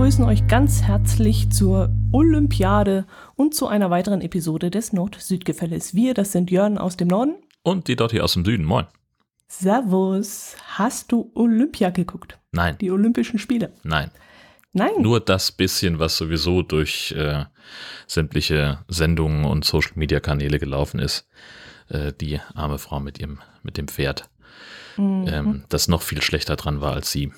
begrüßen euch ganz herzlich zur Olympiade und zu einer weiteren Episode des Nord-Süd-Gefälles. Wir, das sind Jörn aus dem Norden. Und die dort hier aus dem Süden. Moin. Servus. Hast du Olympia geguckt? Nein. Die Olympischen Spiele? Nein. Nein. Nur das bisschen, was sowieso durch äh, sämtliche Sendungen und Social-Media-Kanäle gelaufen ist. Äh, die arme Frau mit ihrem, mit dem Pferd. Mhm. Ähm, das noch viel schlechter dran war als sie.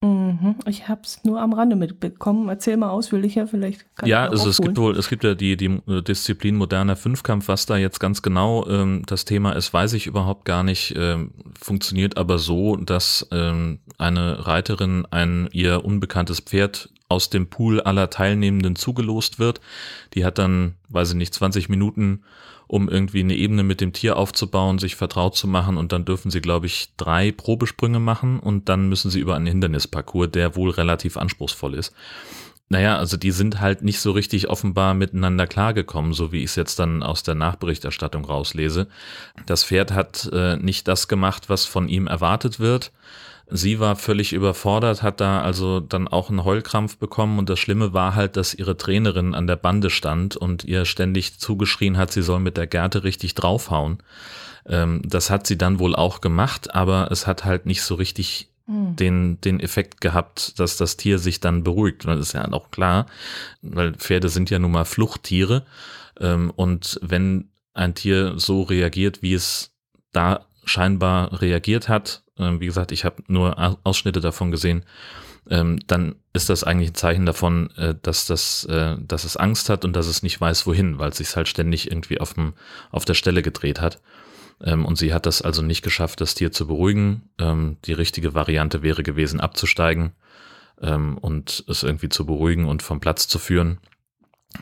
Mhm. Ich habe es nur am Rande mitbekommen. Erzähl mal ausführlicher, vielleicht. ja, also es gibt wohl, es gibt ja die, die äh, Disziplin moderner Fünfkampf, was da jetzt ganz genau ähm, das Thema ist, weiß ich überhaupt gar nicht. Ähm, funktioniert aber so, dass ähm, eine Reiterin ein ihr unbekanntes Pferd aus dem Pool aller Teilnehmenden zugelost wird. Die hat dann, weiß ich nicht, 20 Minuten um irgendwie eine Ebene mit dem Tier aufzubauen, sich vertraut zu machen und dann dürfen sie, glaube ich, drei Probesprünge machen und dann müssen sie über einen Hindernisparcours, der wohl relativ anspruchsvoll ist. Naja, also die sind halt nicht so richtig offenbar miteinander klargekommen, so wie ich es jetzt dann aus der Nachberichterstattung rauslese. Das Pferd hat äh, nicht das gemacht, was von ihm erwartet wird. Sie war völlig überfordert, hat da also dann auch einen Heulkrampf bekommen und das Schlimme war halt, dass ihre Trainerin an der Bande stand und ihr ständig zugeschrien hat, sie soll mit der Gerte richtig draufhauen. Ähm, das hat sie dann wohl auch gemacht, aber es hat halt nicht so richtig hm. den, den Effekt gehabt, dass das Tier sich dann beruhigt. Das ist ja auch klar, weil Pferde sind ja nun mal Fluchttiere. Ähm, und wenn ein Tier so reagiert, wie es da scheinbar reagiert hat, ähm, wie gesagt, ich habe nur Ausschnitte davon gesehen, ähm, dann ist das eigentlich ein Zeichen davon, äh, dass, das, äh, dass es Angst hat und dass es nicht weiß, wohin, weil es sich halt ständig irgendwie auf, dem, auf der Stelle gedreht hat. Ähm, und sie hat das also nicht geschafft, das Tier zu beruhigen. die richtige Variante wäre gewesen, abzusteigen und es irgendwie zu beruhigen und vom Platz zu führen.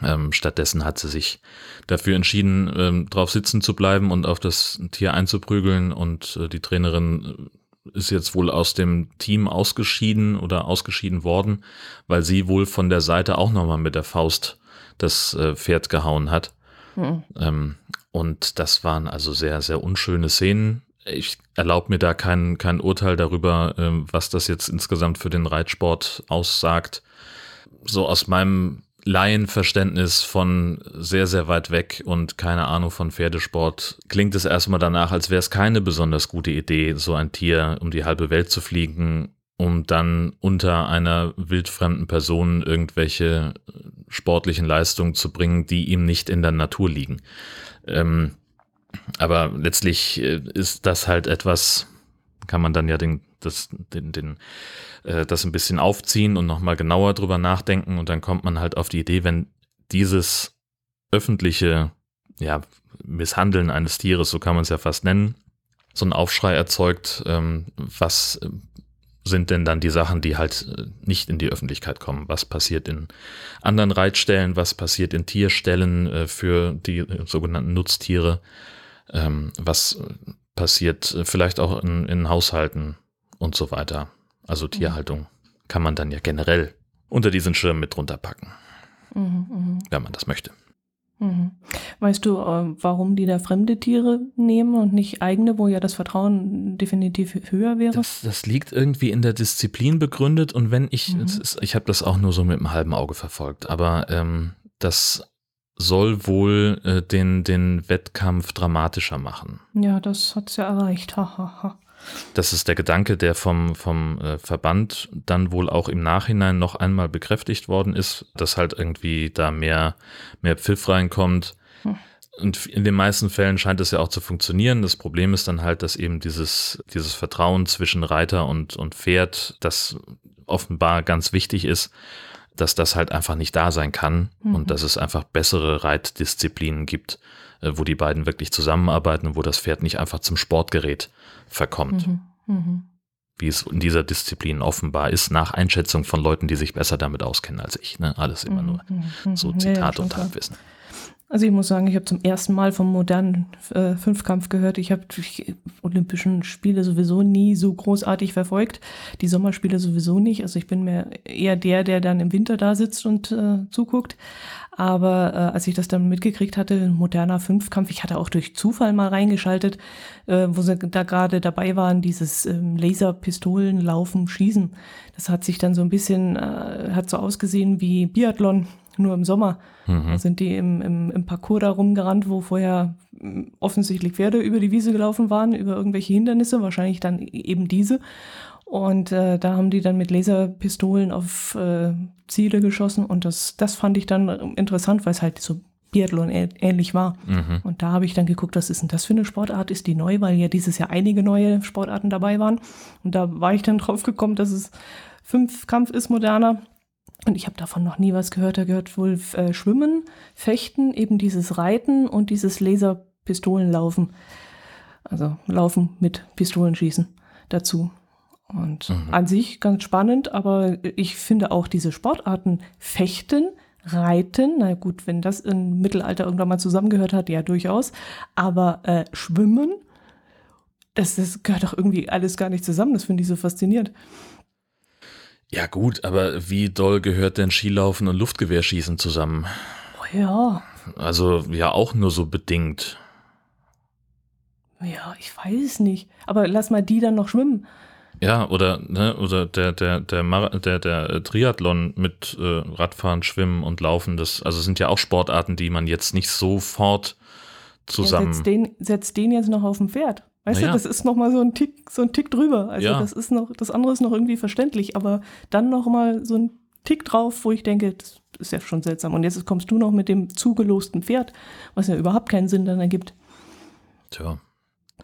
Ähm, stattdessen hat sie sich dafür entschieden, ähm, drauf sitzen zu bleiben und auf das Tier einzuprügeln. Und äh, die Trainerin ist jetzt wohl aus dem Team ausgeschieden oder ausgeschieden worden, weil sie wohl von der Seite auch nochmal mit der Faust das äh, Pferd gehauen hat. Mhm. Ähm, und das waren also sehr, sehr unschöne Szenen. Ich erlaube mir da kein, kein Urteil darüber, äh, was das jetzt insgesamt für den Reitsport aussagt. So aus meinem Laienverständnis von sehr, sehr weit weg und keine Ahnung von Pferdesport klingt es erstmal danach, als wäre es keine besonders gute Idee, so ein Tier um die halbe Welt zu fliegen, um dann unter einer wildfremden Person irgendwelche sportlichen Leistungen zu bringen, die ihm nicht in der Natur liegen. Ähm, aber letztlich äh, ist das halt etwas, kann man dann ja den, das, den, den äh, das ein bisschen aufziehen und nochmal genauer drüber nachdenken und dann kommt man halt auf die Idee, wenn dieses öffentliche ja, Misshandeln eines Tieres, so kann man es ja fast nennen, so einen Aufschrei erzeugt, ähm, was äh, sind denn dann die Sachen, die halt äh, nicht in die Öffentlichkeit kommen? Was passiert in anderen Reitstellen? Was passiert in Tierstellen äh, für die sogenannten Nutztiere? Ähm, was passiert vielleicht auch in, in Haushalten und so weiter? Also Tierhaltung kann man dann ja generell unter diesen Schirm mit drunter packen, mhm, mh. wenn man das möchte. Mhm. Weißt du, äh, warum die da fremde Tiere nehmen und nicht eigene, wo ja das Vertrauen definitiv höher wäre? Das, das liegt irgendwie in der Disziplin begründet und wenn ich, mhm. ist, ich habe das auch nur so mit einem halben Auge verfolgt, aber ähm, das soll wohl äh, den, den Wettkampf dramatischer machen. Ja, das hat es ja erreicht. Ha, ha, ha. Das ist der Gedanke, der vom, vom äh, Verband dann wohl auch im Nachhinein noch einmal bekräftigt worden ist, dass halt irgendwie da mehr, mehr Pfiff reinkommt. Hm. Und in den meisten Fällen scheint es ja auch zu funktionieren. Das Problem ist dann halt, dass eben dieses, dieses Vertrauen zwischen Reiter und, und Pferd, das offenbar ganz wichtig ist, dass das halt einfach nicht da sein kann mhm. und dass es einfach bessere Reitdisziplinen gibt, äh, wo die beiden wirklich zusammenarbeiten und wo das Pferd nicht einfach zum Sportgerät verkommt. Mhm. Mhm. Wie es in dieser Disziplin offenbar ist, nach Einschätzung von Leuten, die sich besser damit auskennen als ich. Ne? Alles immer nur mhm. Mhm. so Zitat ja, und Halbwissen. Also ich muss sagen, ich habe zum ersten Mal vom modernen äh, Fünfkampf gehört. Ich habe die Olympischen Spiele sowieso nie so großartig verfolgt. Die Sommerspiele sowieso nicht. Also ich bin mir eher der, der dann im Winter da sitzt und äh, zuguckt. Aber äh, als ich das dann mitgekriegt hatte, moderner Fünfkampf, ich hatte auch durch Zufall mal reingeschaltet, äh, wo sie da gerade dabei waren, dieses ähm, Laserpistolen laufen, schießen. Das hat sich dann so ein bisschen, äh, hat so ausgesehen wie Biathlon nur im Sommer. Mhm. Da sind die im, im, im Parcours da rumgerannt, wo vorher hm, offensichtlich Pferde über die Wiese gelaufen waren, über irgendwelche Hindernisse, wahrscheinlich dann eben diese. Und äh, da haben die dann mit Laserpistolen auf äh, Ziele geschossen und das, das fand ich dann interessant, weil es halt so Biathlon ähnlich war. Mhm. Und da habe ich dann geguckt, was ist denn das für eine Sportart? Ist die neu, weil ja dieses Jahr einige neue Sportarten dabei waren. Und da war ich dann drauf gekommen, dass es Fünfkampf ist moderner. Und ich habe davon noch nie was gehört. Da gehört wohl äh, Schwimmen, Fechten, eben dieses Reiten und dieses Laserpistolenlaufen. Also Laufen mit Pistolenschießen dazu. Und mhm. an sich ganz spannend, aber ich finde auch diese Sportarten Fechten, Reiten, na gut, wenn das im Mittelalter irgendwann mal zusammengehört hat, ja durchaus, aber äh, Schwimmen, das, das gehört doch irgendwie alles gar nicht zusammen, das finde ich so faszinierend. Ja gut, aber wie doll gehört denn Skilaufen und Luftgewehrschießen zusammen? Oh ja. Also ja auch nur so bedingt. Ja, ich weiß nicht. Aber lass mal die dann noch schwimmen. Ja, oder, ne, oder der, der, der, Mar der, der Triathlon mit äh, Radfahren, Schwimmen und Laufen, das also sind ja auch Sportarten, die man jetzt nicht sofort zusammen. Ja, setzt, den, setzt den jetzt noch auf dem Pferd. Weißt naja. du, das ist noch mal so ein Tick, so ein Tick drüber. Also ja. das ist noch, das andere ist noch irgendwie verständlich, aber dann noch mal so ein Tick drauf, wo ich denke, das ist ja schon seltsam. Und jetzt kommst du noch mit dem zugelosten Pferd, was ja überhaupt keinen Sinn dann ergibt. Tja.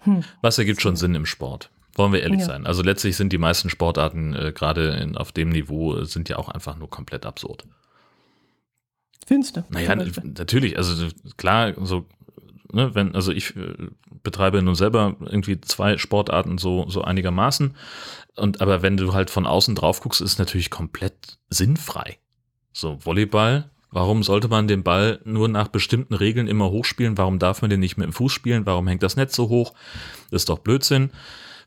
Hm. Was ergibt schon Sinn im Sport? Wollen wir ehrlich ja. sein. Also letztlich sind die meisten Sportarten äh, gerade auf dem Niveau äh, sind ja auch einfach nur komplett absurd. Findest du? Naja, natürlich. Also klar, so ne, wenn, also ich äh, betreibe nun selber irgendwie zwei Sportarten so, so einigermaßen. Und aber wenn du halt von außen drauf guckst, ist es natürlich komplett sinnfrei. So, Volleyball, warum sollte man den Ball nur nach bestimmten Regeln immer hochspielen? Warum darf man den nicht mit dem Fuß spielen? Warum hängt das Netz so hoch? Das ist doch Blödsinn.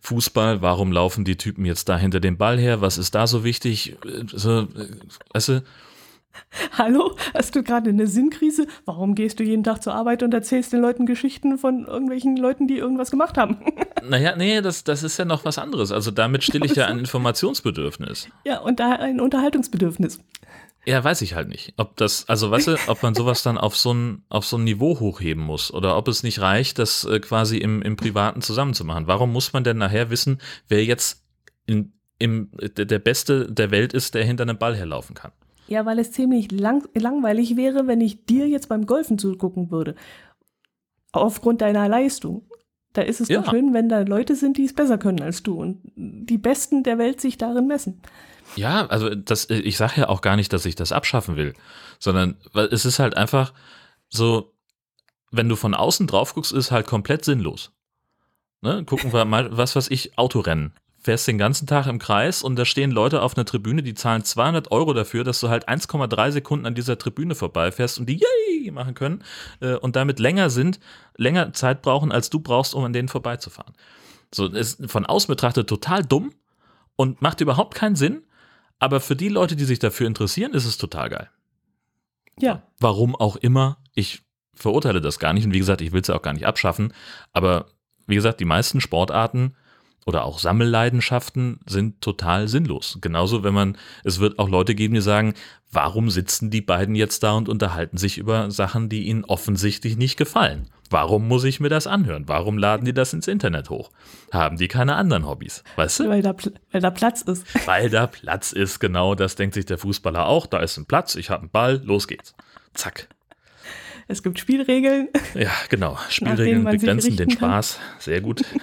Fußball, warum laufen die Typen jetzt da hinter dem Ball her? Was ist da so wichtig? So, weißt du, Hallo, hast du gerade eine Sinnkrise? Warum gehst du jeden Tag zur Arbeit und erzählst den Leuten Geschichten von irgendwelchen Leuten, die irgendwas gemacht haben? Naja, nee, das, das ist ja noch was anderes. Also damit stille ich ja ein Informationsbedürfnis. Ja, und da ein Unterhaltungsbedürfnis. Ja, weiß ich halt nicht. Ob das, also weißt du, ob man sowas dann auf so ein, auf so ein Niveau hochheben muss oder ob es nicht reicht, das äh, quasi im, im Privaten zusammenzumachen. Warum muss man denn nachher wissen, wer jetzt in, im, der Beste der Welt ist, der hinter einem Ball herlaufen kann? Ja, weil es ziemlich lang, langweilig wäre, wenn ich dir jetzt beim Golfen zugucken würde. Aufgrund deiner Leistung. Da ist es ja. doch schön, wenn da Leute sind, die es besser können als du und die Besten der Welt sich darin messen. Ja, also das, ich sage ja auch gar nicht, dass ich das abschaffen will, sondern es ist halt einfach so, wenn du von außen drauf guckst, ist halt komplett sinnlos. Ne? Gucken wir mal, was weiß ich, Autorennen fährst den ganzen Tag im Kreis und da stehen Leute auf einer Tribüne, die zahlen 200 Euro dafür, dass du halt 1,3 Sekunden an dieser Tribüne vorbeifährst und die Yay machen können äh, und damit länger sind, länger Zeit brauchen, als du brauchst, um an denen vorbeizufahren. So, ist von außen betrachtet total dumm und macht überhaupt keinen Sinn, aber für die Leute, die sich dafür interessieren, ist es total geil. Ja. Warum auch immer, ich verurteile das gar nicht und wie gesagt, ich will es ja auch gar nicht abschaffen, aber wie gesagt, die meisten Sportarten oder auch Sammelleidenschaften sind total sinnlos. Genauso, wenn man, es wird auch Leute geben, die sagen, warum sitzen die beiden jetzt da und unterhalten sich über Sachen, die ihnen offensichtlich nicht gefallen? Warum muss ich mir das anhören? Warum laden die das ins Internet hoch? Haben die keine anderen Hobbys? Weißt du? Weil da, weil da Platz ist. Weil da Platz ist, genau. Das denkt sich der Fußballer auch. Da ist ein Platz, ich habe einen Ball, los geht's. Zack. Es gibt Spielregeln. Ja, genau. Spielregeln begrenzen den Spaß. Sehr gut.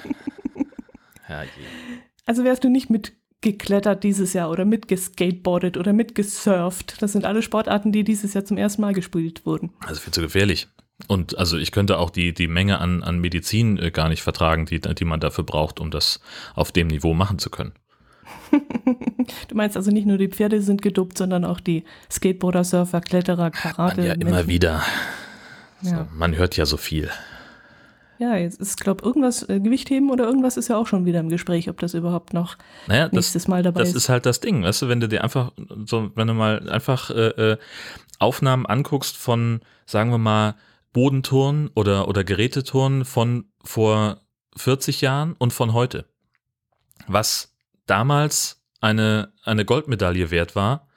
Also wärst du nicht mitgeklettert dieses Jahr oder mitgeskateboardet oder mitgesurft. Das sind alle Sportarten, die dieses Jahr zum ersten Mal gespielt wurden. Also viel zu gefährlich. Und also ich könnte auch die, die Menge an, an Medizin äh, gar nicht vertragen, die, die man dafür braucht, um das auf dem Niveau machen zu können. du meinst also nicht nur die Pferde sind gedopt, sondern auch die Skateboarder, Surfer, Kletterer, Karate. Ja, immer wieder. Ja. So, man hört ja so viel. Ja, jetzt ist, glaube irgendwas, äh, Gewichtheben oder irgendwas ist ja auch schon wieder im Gespräch, ob das überhaupt noch naja, nächstes das, Mal dabei das ist. Das ist halt das Ding, weißt du, wenn du dir einfach, so, wenn du mal einfach äh, äh Aufnahmen anguckst von, sagen wir mal, Bodenturnen oder, oder Geräteturnen von vor 40 Jahren und von heute. Was damals eine, eine Goldmedaille wert war,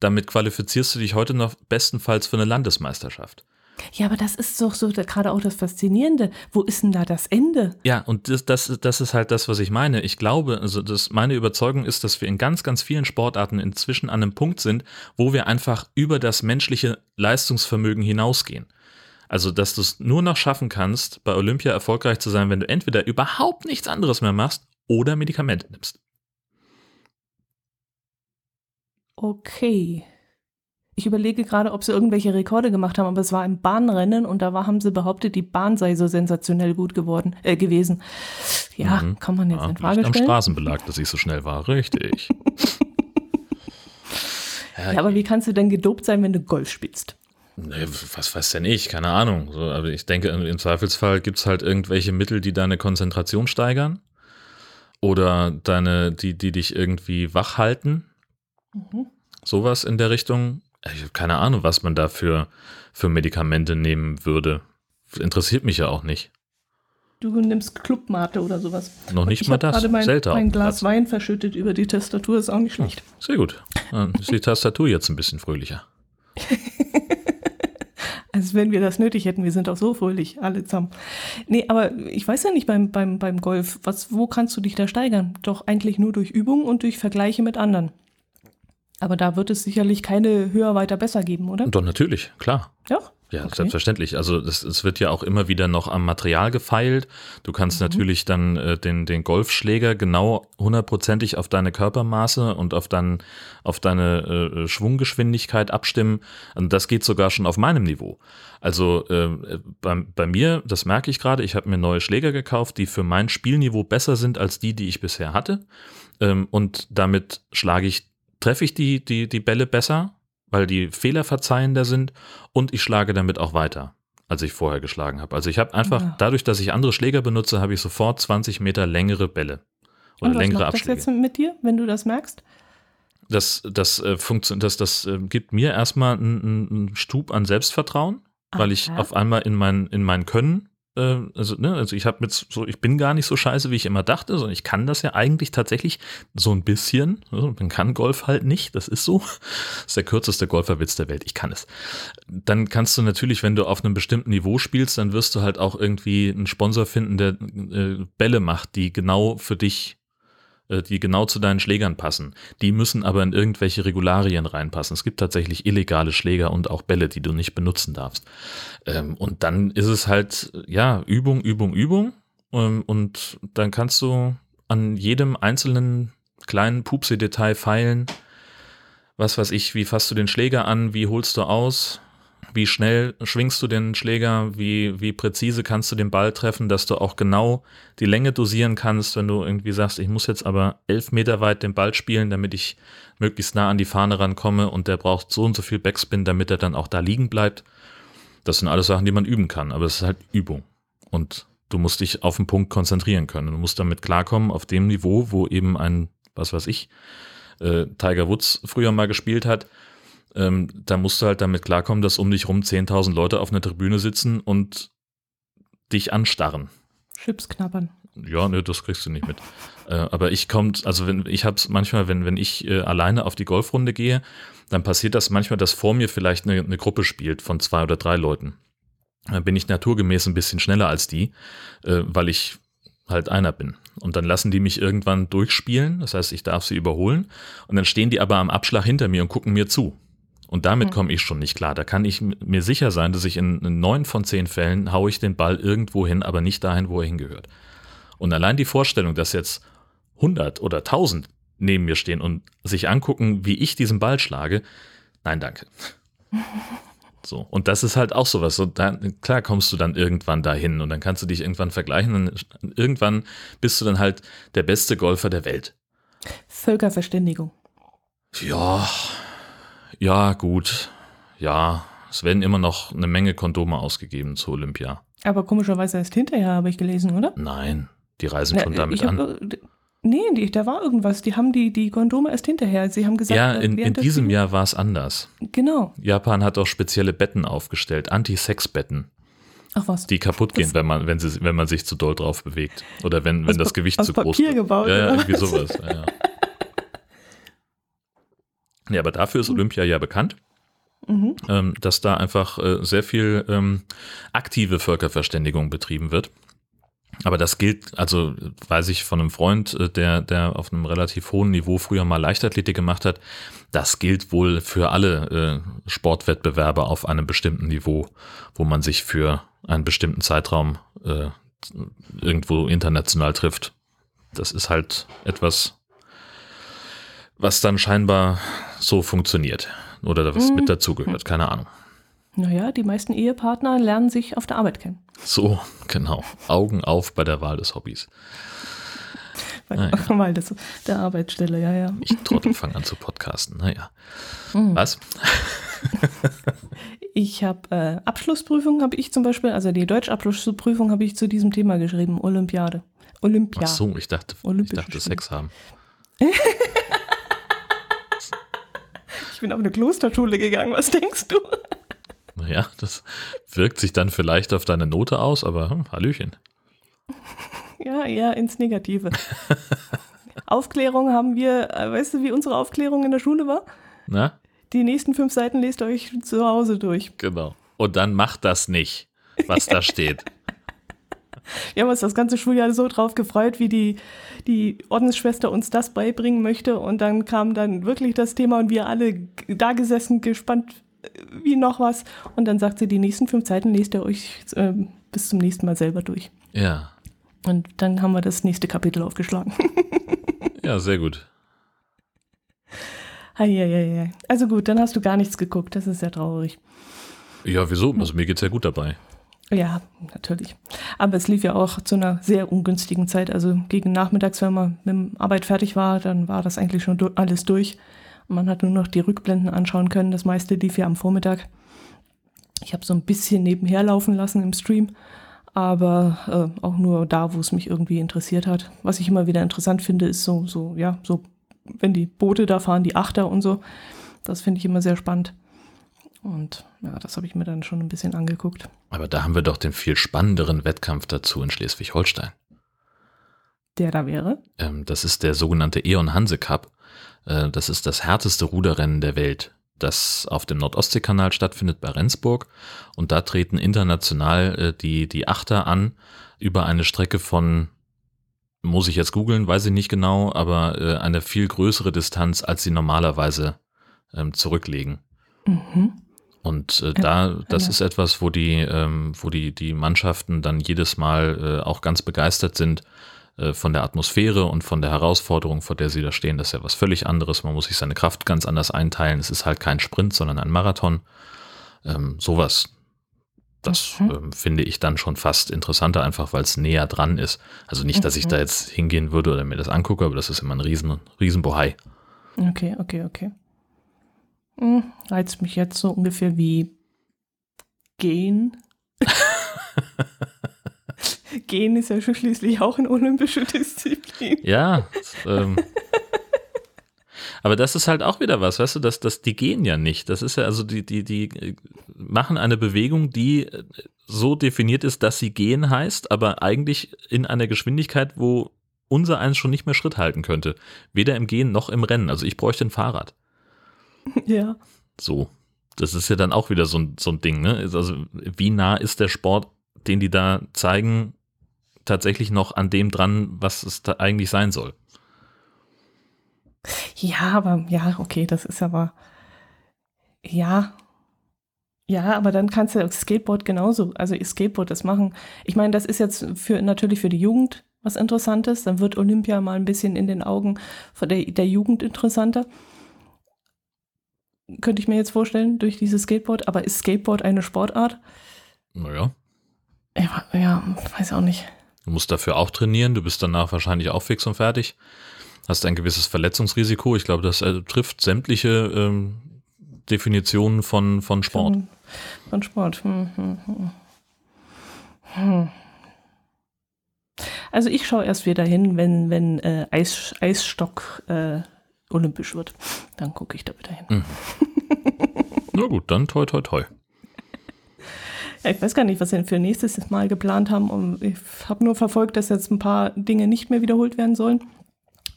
damit qualifizierst du dich heute noch bestenfalls für eine Landesmeisterschaft. Ja, aber das ist doch so gerade auch das Faszinierende. Wo ist denn da das Ende? Ja, und das, das, das ist halt das, was ich meine. Ich glaube, also das, meine Überzeugung ist, dass wir in ganz, ganz vielen Sportarten inzwischen an einem Punkt sind, wo wir einfach über das menschliche Leistungsvermögen hinausgehen. Also, dass du es nur noch schaffen kannst, bei Olympia erfolgreich zu sein, wenn du entweder überhaupt nichts anderes mehr machst oder Medikamente nimmst. Okay. Ich überlege gerade, ob sie irgendwelche Rekorde gemacht haben, aber es war ein Bahnrennen und da war, haben sie behauptet, die Bahn sei so sensationell gut geworden, äh, gewesen. Ja, mhm. kann man jetzt ja, in Frage stellen. Am Straßenbelag, dass ich so schnell war, richtig. ja, ja, aber wie kannst du denn gedopt sein, wenn du Golf spielst? Nee, was weiß denn ich? Keine Ahnung. So, aber ich denke, im Zweifelsfall gibt es halt irgendwelche Mittel, die deine Konzentration steigern. Oder deine, die, die dich irgendwie wach halten. Mhm. Sowas in der Richtung. Ich habe keine Ahnung, was man da für, Medikamente nehmen würde. Interessiert mich ja auch nicht. Du nimmst Clubmate oder sowas. Noch nicht ich mal das. Ich habe gerade mein, mein Glas Wein verschüttet über die Tastatur, ist auch nicht schlecht. Sehr gut. Dann ist die Tastatur jetzt ein bisschen fröhlicher. Als wenn wir das nötig hätten. Wir sind auch so fröhlich, alle zusammen. Nee, aber ich weiß ja nicht beim, beim, beim Golf, was, wo kannst du dich da steigern? Doch eigentlich nur durch Übung und durch Vergleiche mit anderen. Aber da wird es sicherlich keine höher, weiter, besser geben, oder? Doch, natürlich, klar. Ja? Ja, okay. selbstverständlich. Also es wird ja auch immer wieder noch am Material gefeilt. Du kannst mhm. natürlich dann äh, den, den Golfschläger genau hundertprozentig auf deine Körpermaße und auf, dein, auf deine äh, Schwunggeschwindigkeit abstimmen. Und das geht sogar schon auf meinem Niveau. Also äh, bei, bei mir, das merke ich gerade, ich habe mir neue Schläger gekauft, die für mein Spielniveau besser sind als die, die ich bisher hatte. Ähm, und damit schlage ich, treffe ich die, die, die Bälle besser weil die Fehler verzeihender sind und ich schlage damit auch weiter, als ich vorher geschlagen habe. Also ich habe einfach, ja. dadurch, dass ich andere Schläger benutze, habe ich sofort 20 Meter längere Bälle oder und was längere macht Abschläge. Was das jetzt mit dir, wenn du das merkst? Das, das, äh, das, das äh, gibt mir erstmal einen, einen Stub an Selbstvertrauen, Aha. weil ich auf einmal in mein, in mein Können also, ne, also ich habe mit so, ich bin gar nicht so scheiße, wie ich immer dachte, sondern ich kann das ja eigentlich tatsächlich so ein bisschen. Also man kann Golf halt nicht, das ist so. Das ist der kürzeste Golferwitz der Welt, ich kann es. Dann kannst du natürlich, wenn du auf einem bestimmten Niveau spielst, dann wirst du halt auch irgendwie einen Sponsor finden, der äh, Bälle macht, die genau für dich die genau zu deinen Schlägern passen. Die müssen aber in irgendwelche Regularien reinpassen. Es gibt tatsächlich illegale Schläger und auch Bälle, die du nicht benutzen darfst. Ähm, und dann ist es halt, ja, Übung, Übung, Übung. Ähm, und dann kannst du an jedem einzelnen kleinen Pupsi-Detail feilen. Was weiß ich, wie fasst du den Schläger an, wie holst du aus, wie schnell schwingst du den Schläger, wie, wie präzise kannst du den Ball treffen, dass du auch genau die Länge dosieren kannst, wenn du irgendwie sagst, ich muss jetzt aber elf Meter weit den Ball spielen, damit ich möglichst nah an die Fahne rankomme und der braucht so und so viel Backspin, damit er dann auch da liegen bleibt. Das sind alles Sachen, die man üben kann, aber es ist halt Übung. Und du musst dich auf den Punkt konzentrieren können. Du musst damit klarkommen auf dem Niveau, wo eben ein, was weiß ich, äh, Tiger Woods früher mal gespielt hat ähm, da musst du halt damit klarkommen, dass um dich rum 10.000 Leute auf einer Tribüne sitzen und dich anstarren. Chips knabbern. Ja, ne, das kriegst du nicht mit. Äh, aber ich kommt, also wenn ich hab's manchmal, wenn wenn ich äh, alleine auf die Golfrunde gehe, dann passiert das manchmal, dass vor mir vielleicht eine, eine Gruppe spielt von zwei oder drei Leuten. Dann bin ich naturgemäß ein bisschen schneller als die, äh, weil ich halt einer bin. Und dann lassen die mich irgendwann durchspielen, das heißt, ich darf sie überholen. Und dann stehen die aber am Abschlag hinter mir und gucken mir zu. Und damit komme ich schon nicht klar. Da kann ich mir sicher sein, dass ich in neun von zehn Fällen haue ich den Ball irgendwo hin, aber nicht dahin, wo er hingehört. Und allein die Vorstellung, dass jetzt 100 oder 1000 neben mir stehen und sich angucken, wie ich diesen Ball schlage, nein, danke. So, und das ist halt auch sowas. So, dann, klar kommst du dann irgendwann dahin und dann kannst du dich irgendwann vergleichen und irgendwann bist du dann halt der beste Golfer der Welt. Völkerverständigung. Ja, ja, gut. Ja, Es werden immer noch eine Menge Kondome ausgegeben zu Olympia. Aber komischerweise erst hinterher habe ich gelesen, oder? Nein, die reisen schon damit an. hab, äh, nee, die, da war irgendwas. Die haben die, die Kondome erst hinterher. Sie haben gesagt, Ja, äh, in, in diesem Jahr war es anders. Genau. Japan hat auch spezielle Betten aufgestellt, Anti-Sex-Betten, Ach was. die kaputt gehen, Das- wenn man, wenn, sie, wenn man sich zu doll drauf bewegt. Oder wenn, wenn das Gewicht zu groß Papier gebaut, Ja, ja, irgendwie was? sowas. Ja, ja. Ja, aber dafür ist Olympia ja bekannt, Mhm. ähm, dass da einfach äh, sehr viel ähm, aktive Völkerverständigung betrieben wird. Aber das gilt, also weiß ich von einem Freund, äh, der, der auf einem relativ hohen Niveau früher mal Leichtathletik gemacht hat, das gilt wohl für alle äh, Sportwettbewerbe auf einem bestimmten Niveau, wo man sich für einen bestimmten Zeitraum äh, irgendwo international trifft. Das ist halt etwas, was dann scheinbar so funktioniert. Oder was Mhm. mit dazugehört, keine Ahnung. Naja, die meisten Ehepartner lernen sich auf der Arbeit kennen. So, genau. Augen auf bei der Wahl des Hobbys. Weil, Ah, weil das der Arbeitsstelle, ja, ja. Ich Trottel fange an zu podcasten. Naja. Mhm. Was? Ich habe äh, Abschlussprüfung, habe ich zum Beispiel, also die Deutschabschlussprüfung habe ich zu diesem Thema geschrieben, Olympiade. Olympia. Ach so, ich dachte, ich dachte. Sex haben. Ich bin auf eine Klosterschule gegangen, was denkst du? Naja, das wirkt sich dann vielleicht auf deine Note aus, aber hm, Hallöchen. Ja, eher ins Negative. Aufklärung haben wir, äh, weißt du, wie unsere Aufklärung in der Schule war? Na, Die nächsten fünf Seiten lest euch zu Hause durch. genau. Und dann macht das nicht, was da steht. Wir haben uns das ganze Schuljahr so drauf gefreut, wie die, die Ordensschwester uns das beibringen möchte. Und dann kam dann wirklich das Thema und wir alle da gesessen, gespannt äh, wie noch was. Und dann sagt sie, die nächsten fünf Seiten lest ihr euch ähm, bis zum nächsten Mal selber durch. Ja, Und dann haben wir das nächste Kapitel aufgeschlagen. ja, sehr gut. Eieiei. Also gut, dann hast du gar nichts geguckt. Das ist sehr traurig. Ja, wieso? Also mir geht's ja gut dabei. Ja, natürlich. Aber es lief ja auch zu einer sehr ungünstigen Zeit. Also gegen nachmittags, wenn man mit der Arbeit fertig war, dann war das eigentlich schon alles durch. Man hat nur noch die Rückblenden anschauen können. Das meiste lief ja am Vormittag. Ich habe so ein bisschen nebenher laufen lassen im Stream, aber äh, auch nur da, wo es mich irgendwie interessiert hat. Was ich immer wieder interessant finde, ist so, so, ja, so, wenn die Boote da fahren, die Achter und so. Das finde ich immer sehr spannend. Und ja, das habe ich mir dann schon ein bisschen angeguckt. Aber da haben wir doch den viel spannenderen Wettkampf dazu in Schleswig-Holstein. Der da wäre. Ähm, das ist der sogenannte E.ON Hanse Cup. Äh, das ist das härteste Ruderrennen der Welt, das auf dem Nordostseekanal stattfindet bei Rendsburg. Und da treten international äh, die, die Achter an über eine Strecke von, muss ich jetzt googeln, weiß ich nicht genau, aber äh, eine viel größere Distanz, als sie normalerweise ähm, zurücklegen. Mhm. Und äh, da, das ist etwas, wo die, ähm, wo die, die Mannschaften dann jedes Mal äh, auch ganz begeistert sind äh, von der Atmosphäre und von der Herausforderung, vor der sie da stehen. Das ist ja was völlig anderes. Man muss sich seine Kraft ganz anders einteilen. Es ist halt kein Sprint, sondern ein Marathon. Ähm, sowas. Das Mhm. ähm, finde ich dann schon fast interessanter, einfach weil es näher dran ist. Also nicht, dass ich Mhm. da jetzt hingehen würde oder mir das angucke, aber das ist immer ein riesen, riesen Bohai. Okay, okay, okay. Hm, reizt mich jetzt so ungefähr wie Gehen. Gehen ist ja schon schließlich auch eine olympische Disziplin. Ja, ähm, aber das ist halt auch wieder was, weißt du, dass das, die gehen ja nicht. Das ist ja also die, die, die äh, machen eine Bewegung, die äh, so definiert ist, dass sie gehen heißt, aber eigentlich in einer Geschwindigkeit, wo unser eins schon nicht mehr Schritt halten könnte. Weder im Gehen noch im Rennen. Also ich bräuchte ein Fahrrad. Ja. So. Das ist ja dann auch wieder so ein, so ein Ding, ne? Also wie nah ist der Sport, den die da zeigen, tatsächlich noch an dem dran, was es da eigentlich sein soll? Ja, aber ja, okay, das ist aber. Ja. Ja, aber dann kannst du Skateboard genauso, also Skateboard das machen. Ich meine, das ist jetzt für natürlich für die Jugend was Interessantes. Dann wird Olympia mal ein bisschen in den Augen der, der Jugend interessanter. Könnte ich mir jetzt vorstellen, durch dieses Skateboard. Aber ist Skateboard eine Sportart? Naja. Ja, ja weiß auch nicht. Du musst dafür auch trainieren, du bist danach wahrscheinlich auch fix und fertig. Hast ein gewisses Verletzungsrisiko. Ich glaube, das äh, trifft sämtliche ähm, Definitionen von, von Sport. Von, Von Sport. Hm, hm, hm. Hm. Also ich schaue erst wieder hin, wenn, wenn äh, Eis, Eisstock äh, olympisch wird. Dann gucke ich da wieder hin. Mhm. Na gut, dann toi toi toi. Ja, ich weiß gar nicht, was sie für nächstes Mal geplant haben. Und ich habe nur verfolgt, dass jetzt ein paar Dinge nicht mehr wiederholt werden sollen.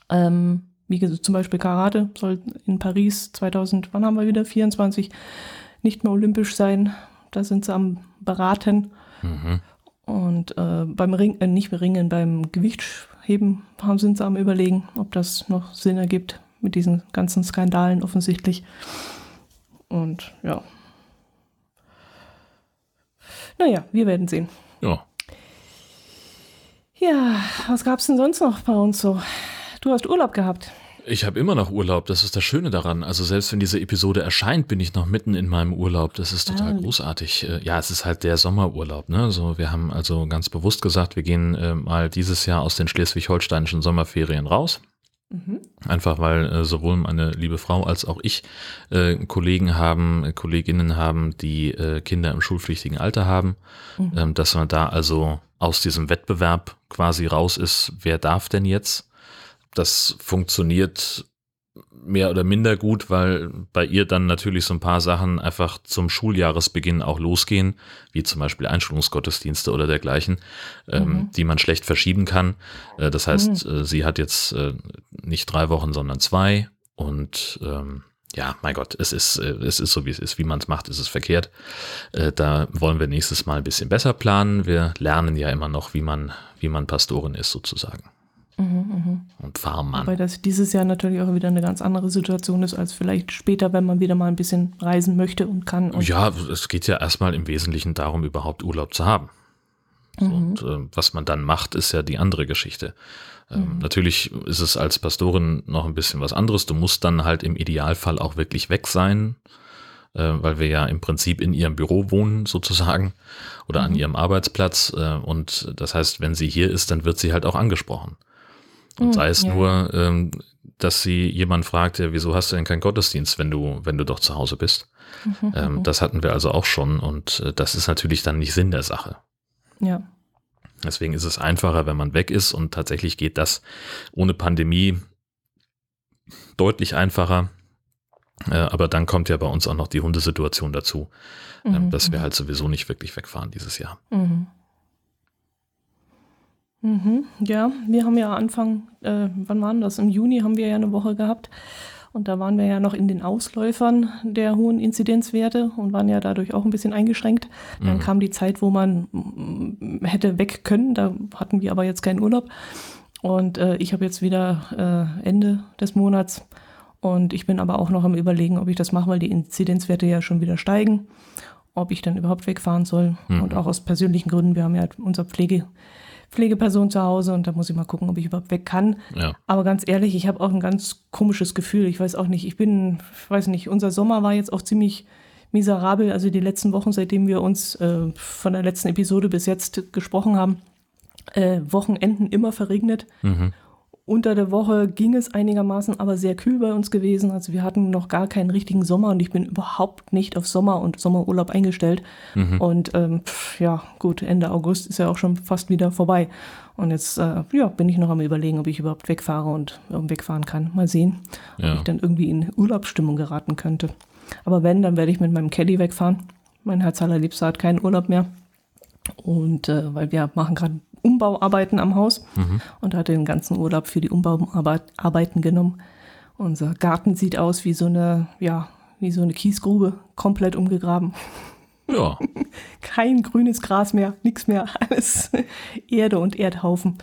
Ähm, wie gesagt, zum Beispiel Karate soll in Paris 2000, wann haben wir wieder? 24 nicht mehr olympisch sein. Da sind sie am Beraten. Mhm. Und äh, beim Ring, äh, nicht Ringen, beim Gewichtsheben haben, sind sie am Überlegen, ob das noch Sinn ergibt mit diesen ganzen Skandalen offensichtlich. Und ja. Naja, wir werden sehen. Ja. Ja, was gab es denn sonst noch bei uns so? Du hast Urlaub gehabt. Ich habe immer noch Urlaub, das ist das Schöne daran. Also selbst wenn diese Episode erscheint, bin ich noch mitten in meinem Urlaub. Das ist total ah. großartig. Äh, ja, es ist halt der Sommerurlaub. Ne? Also wir haben also ganz bewusst gesagt, wir gehen äh, mal dieses Jahr aus den schleswig-holsteinischen Sommerferien raus. Mhm. Einfach weil äh, sowohl meine liebe Frau als auch ich äh, Kollegen haben, äh, Kolleginnen haben, die äh, Kinder im schulpflichtigen Alter haben, mhm. ähm, dass man da also aus diesem Wettbewerb quasi raus ist, wer darf denn jetzt? das funktioniert mehr oder minder gut, weil bei ihr dann natürlich so ein paar Sachen einfach zum Schuljahresbeginn auch losgehen, wie zum Beispiel Einschulungsgottesdienste oder dergleichen, ähm, mhm. ähm, die man schlecht verschieben kann. Äh, das heißt, mhm. äh, sie hat jetzt äh, nicht drei Wochen, sondern zwei und ähm, ja, mein Gott, es ist, äh, es ist so, wie es ist. Wie man es macht, ist es verkehrt. Äh, da wollen wir nächstes Mal ein bisschen besser planen. Wir lernen ja immer noch, wie man, wie man Pastorin ist, sozusagen. Mhm, mh. Und Fahrmann. Weil das dieses Jahr natürlich auch wieder eine ganz andere Situation ist als vielleicht später, wenn man wieder mal ein bisschen reisen möchte und kann. Und ja, es geht ja erstmal im Wesentlichen darum, überhaupt Urlaub zu haben. Mhm. Und äh, was man dann macht, ist ja die andere Geschichte. Ähm, mhm. Natürlich ist es als Pastorin noch ein bisschen was anderes. Du musst dann halt im Idealfall auch wirklich weg sein, äh, weil wir ja im Prinzip in ihrem Büro wohnen sozusagen oder mhm. an ihrem Arbeitsplatz. Äh, und das heißt, wenn sie hier ist, dann wird sie halt auch angesprochen. Und hm, sei es ja. nur, ähm, dass sie jemand fragt, ja, wieso hast du denn keinen Gottesdienst, wenn du, wenn du doch zu Hause bist? Mhm, ähm, das hatten wir also auch schon und äh, das ist natürlich dann nicht Sinn der Sache. Ja. Deswegen ist es einfacher, wenn man weg ist und tatsächlich geht das ohne Pandemie deutlich einfacher. Äh, aber dann kommt ja bei uns auch noch die Hundesituation dazu, äh, mhm, dass wir mhm. halt sowieso nicht wirklich wegfahren dieses Jahr. Mhm. Mhm, ja, wir haben ja Anfang, äh, wann waren das? Im Juni haben wir ja eine Woche gehabt. Und da waren wir ja noch in den Ausläufern der hohen Inzidenzwerte und waren ja dadurch auch ein bisschen eingeschränkt. Dann mhm. kam die Zeit, wo man mm, hätte weg können. Da hatten wir aber jetzt keinen Urlaub. Und äh, ich habe jetzt wieder äh, Ende des Monats. Und ich bin aber auch noch am Überlegen, ob ich das mache, weil die Inzidenzwerte ja schon wieder steigen. Ob ich dann überhaupt wegfahren soll. Mhm. Und auch aus persönlichen Gründen. Wir haben ja unser Pflege. Pflegeperson zu Hause und da muss ich mal gucken, ob ich überhaupt weg kann. Ja. Aber ganz ehrlich, ich habe auch ein ganz komisches Gefühl. Ich weiß auch nicht, ich bin, ich weiß nicht, unser Sommer war jetzt auch ziemlich miserabel. Also die letzten Wochen, seitdem wir uns äh, von der letzten Episode bis jetzt gesprochen haben, äh, Wochenenden immer verregnet. Mhm. Unter der Woche ging es einigermaßen, aber sehr kühl bei uns gewesen. Also wir hatten noch gar keinen richtigen Sommer und ich bin überhaupt nicht auf Sommer und Sommerurlaub eingestellt. Mhm. Und ähm, pff, ja, gut, Ende August ist ja auch schon fast wieder vorbei. Und jetzt äh, ja, bin ich noch am überlegen, ob ich überhaupt wegfahre und ähm, wegfahren kann. Mal sehen, ja. ob ich dann irgendwie in Urlaubsstimmung geraten könnte. Aber wenn, dann werde ich mit meinem Caddy wegfahren. Mein Herz allerliebster hat keinen Urlaub mehr. Und äh, weil wir machen gerade Umbauarbeiten am Haus mhm. und hatte den ganzen Urlaub für die Umbauarbeiten genommen. Unser Garten sieht aus wie so eine, ja, wie so eine Kiesgrube, komplett umgegraben. Ja. Kein grünes Gras mehr, nichts mehr, alles Erde und Erdhaufen.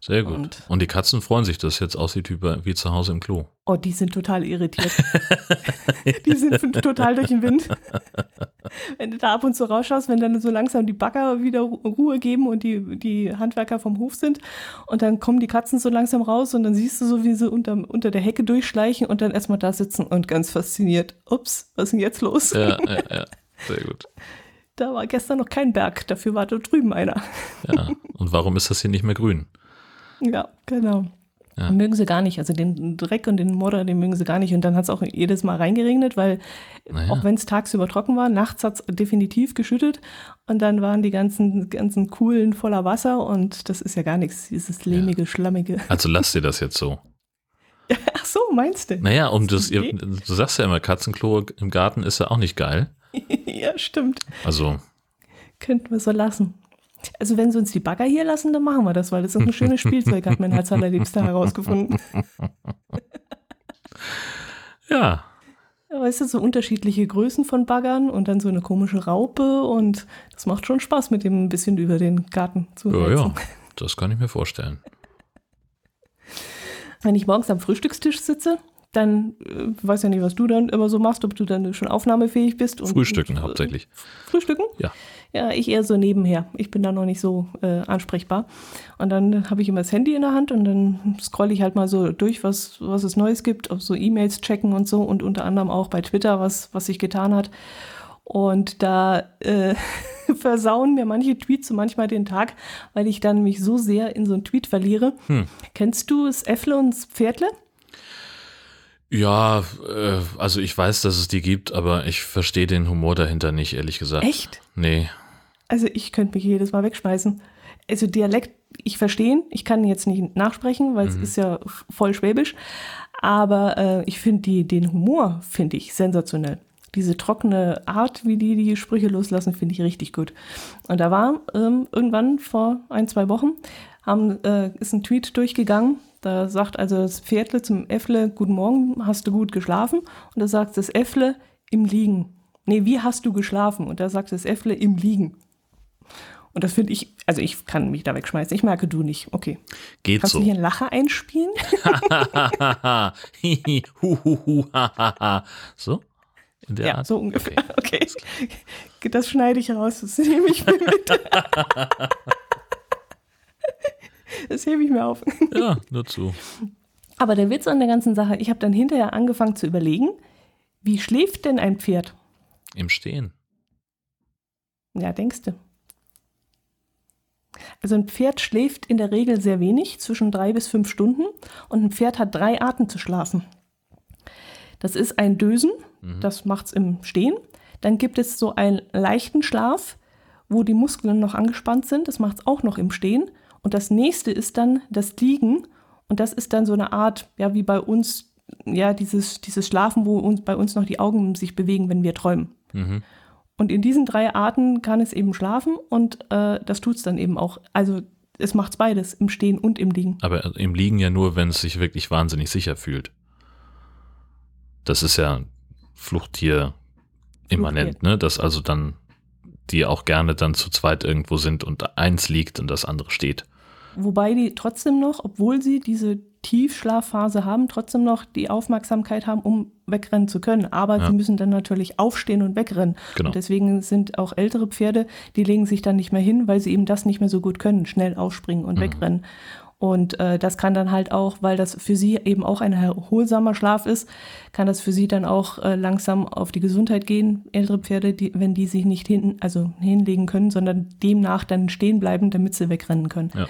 Sehr gut. Und, und, die Katzen freuen sich, dass es jetzt aussieht wie, wie zu Hause im Klo. Oh, die sind total irritiert. die sind total durch den Wind. Wenn du da ab und zu rausschaust, wenn dann so langsam die Bagger wieder Ruhe geben und die, die Handwerker vom Hof sind und dann kommen die Katzen so langsam raus und dann siehst du so, wie sie unter, unter der Hecke durchschleichen und dann erstmal da sitzen und ganz fasziniert. Ups, was ist denn jetzt los? Ja, ja, ja. Sehr gut. Da war gestern noch kein Berg, dafür war da drüben einer. Ja, und warum ist das hier nicht mehr grün? Ja, genau. Ja. Mögen sie gar nicht. Also den Dreck und den Modder, den mögen sie gar nicht. Und dann hat es auch jedes Mal reingeregnet, weil Naja. auch wenn es tagsüber trocken war, nachts hat es definitiv geschüttet. Und dann waren die ganzen, ganzen Kuhlen voller Wasser und das ist ja gar nichts, dieses lehmige, schlammige. Also lass dir das jetzt so. Ach so, meinst du? Naja, um das, ihr, du sagst ja immer, Katzenklo im Garten ist ja auch nicht geil. ja, stimmt. Also, Könnten wir so lassen. Also wenn sie uns die Bagger hier lassen, dann machen wir das, weil das ist ein schönes Spielzeug, hat mein Herz allerliebster herausgefunden. ja, Weißt du, so unterschiedliche Größen von Baggern und dann so eine komische Raupe und das macht schon Spaß, mit dem ein bisschen über den Garten zu ja, heizen. ja, das kann ich mir vorstellen. Wenn ich morgens am Frühstückstisch sitze, dann äh, weiß ja nicht, was du dann immer so machst, ob du dann schon aufnahmefähig bist. Und, Frühstücken und, äh, hauptsächlich. Frühstücken? Ja. Ja, ich eher so nebenher. Ich bin da noch nicht so äh, ansprechbar. Und dann habe ich immer das Handy in der Hand und dann scrolle ich halt mal so durch, was, was es Neues gibt, ob so E-Mails checken und so und unter anderem auch bei Twitter, was, was sich getan hat. Und da äh, versauen mir manche Tweets so manchmal den Tag, weil ich dann mich so sehr in so einen Tweet verliere. Hm. Kennst du das Äffle und das Pferdle? Ja, äh, also ich weiß, dass es die gibt, aber ich verstehe den Humor dahinter nicht, ehrlich gesagt. Echt? Nee. Also ich könnte mich jedes Mal wegschmeißen. Also Dialekt, ich verstehe ihn, ich kann jetzt nicht nachsprechen, weil es ist ja voll schwäbisch. Aber äh, ich finde die, den Humor, finde ich sensationell. Diese trockene Art, wie die die Sprüche loslassen, finde ich richtig gut. Und da war ähm, irgendwann vor ein, zwei Wochen, haben, äh, ist ein Tweet durchgegangen. Da sagt also das Pferdle zum Äffle, guten Morgen, hast du gut geschlafen? Und da sagt das Äffle, im Liegen. Nee, wie hast du geschlafen? Und da sagt das Äffle, im Liegen. Und das finde ich, also ich kann mich da wegschmeißen. Ich merke du nicht. Okay. Geht Kannst so. du hier einen Lacher einspielen? So? Ja, Art? so ungefähr. Okay. Das schneide ich raus. Das nehme ich mir mit. Das hebe ich mir auf. Ja, nur zu. Aber der Witz an der ganzen Sache, ich habe dann hinterher angefangen zu überlegen, wie schläft denn ein Pferd? Im Stehen. Ja, denkst du. Also ein Pferd schläft in der Regel sehr wenig, zwischen drei bis fünf Stunden. Und ein Pferd hat drei Arten zu schlafen. Das ist ein Dösen, das macht's im Stehen. Dann gibt es so einen leichten Schlaf, wo die Muskeln noch angespannt sind. Das macht's auch noch im Stehen. Und das nächste ist dann das Liegen. Und das ist dann so eine Art, ja, wie bei uns, ja, dieses, dieses Schlafen, wo uns, bei uns noch die Augen sich bewegen, wenn wir träumen. Mhm. Und in diesen drei Arten kann es eben schlafen und äh, das tut es dann eben auch. Also es macht beides, im Stehen und im Liegen. Aber im Liegen ja nur, wenn es sich wirklich wahnsinnig sicher fühlt. Das ist ja Fluchttier immanent, ne? Dass also dann die auch gerne dann zu zweit irgendwo sind und eins liegt und das andere steht. Wobei die trotzdem noch, obwohl sie diese Tiefschlafphase haben, trotzdem noch die Aufmerksamkeit haben, um wegrennen zu können. Aber Ja. sie müssen dann natürlich aufstehen und wegrennen. Genau. Und deswegen sind auch ältere Pferde, die legen sich dann nicht mehr hin, weil sie eben das nicht mehr so gut können, schnell aufspringen und Mhm. wegrennen. Und äh, das kann dann halt auch, weil das für sie eben auch ein erholsamer Schlaf ist, kann das für sie dann auch äh, langsam auf die Gesundheit gehen. Ältere Pferde, die, wenn die sich nicht hin, also hinlegen können, sondern demnach dann stehen bleiben, damit sie wegrennen können Ja.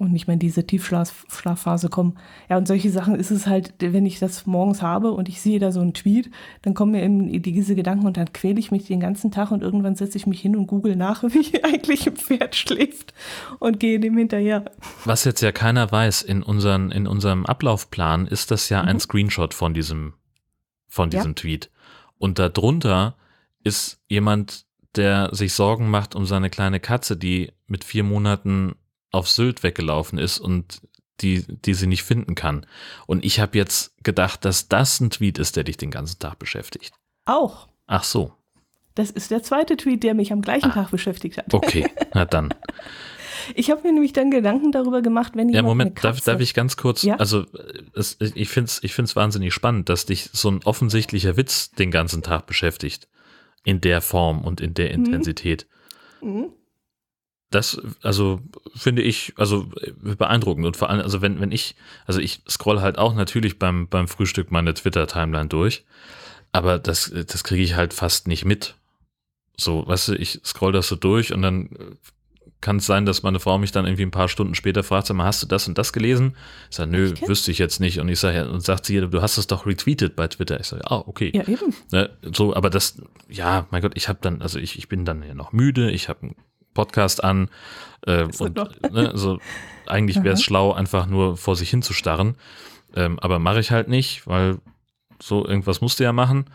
Und nicht mehr in diese Tiefschlafphase kommen. Ja, und solche Sachen ist es halt, wenn ich das morgens habe und ich sehe da so einen Tweet, dann kommen mir eben diese Gedanken und dann quäle ich mich den ganzen Tag und irgendwann setze ich mich hin und google nach, wie eigentlich ein Pferd schläft und gehe dem hinterher. Was jetzt ja keiner weiß, in, unseren, in unserem Ablaufplan ist das ja ein Screenshot von diesem, von Mhm. Ja. diesem Tweet. Und darunter ist jemand, der sich Sorgen macht um seine kleine Katze, die mit vier Monaten auf Sylt weggelaufen ist und die, die sie nicht finden kann. Und ich habe jetzt gedacht, dass das ein Tweet ist, der dich den ganzen Tag beschäftigt. Auch. Ach so, Das ist der zweite Tweet, der mich am gleichen Tag beschäftigt hat. okay, na dann. Ich habe mir nämlich dann Gedanken darüber gemacht, wenn Ja, jemand Moment, darf, darf ich ganz kurz, Ja? also es, ich finde es ich find's wahnsinnig spannend, dass dich so ein offensichtlicher Witz den ganzen Tag beschäftigt. In der Form und in der Intensität. Mhm. Das, also finde ich, also äh, beeindruckend. Und vor allem, also wenn, wenn ich, also ich scroll halt auch natürlich beim, beim Frühstück meine Twitter-Timeline durch, aber das, das kriege ich halt fast nicht mit. So, weißt du, ich scroll das so durch und dann äh, kann es sein, dass meine Frau mich dann irgendwie ein paar Stunden später fragt, sag mal, hast du das und das gelesen? Ich sage, nö, Echt? wüsste ich jetzt nicht. Und ich sage, ja, und sagt sie, du hast es doch retweetet bei Twitter. Ich sage, ah, okay. Ja, eben. Ne, so, aber das, ja, mein Gott, ich habe dann, also ich, ich bin dann ja noch müde, ich habe einen Podcast an äh, und ne, so, eigentlich wäre es schlau, einfach nur vor sich hinzustarren. Ähm, aber mache ich halt nicht, weil so irgendwas musste ja machen.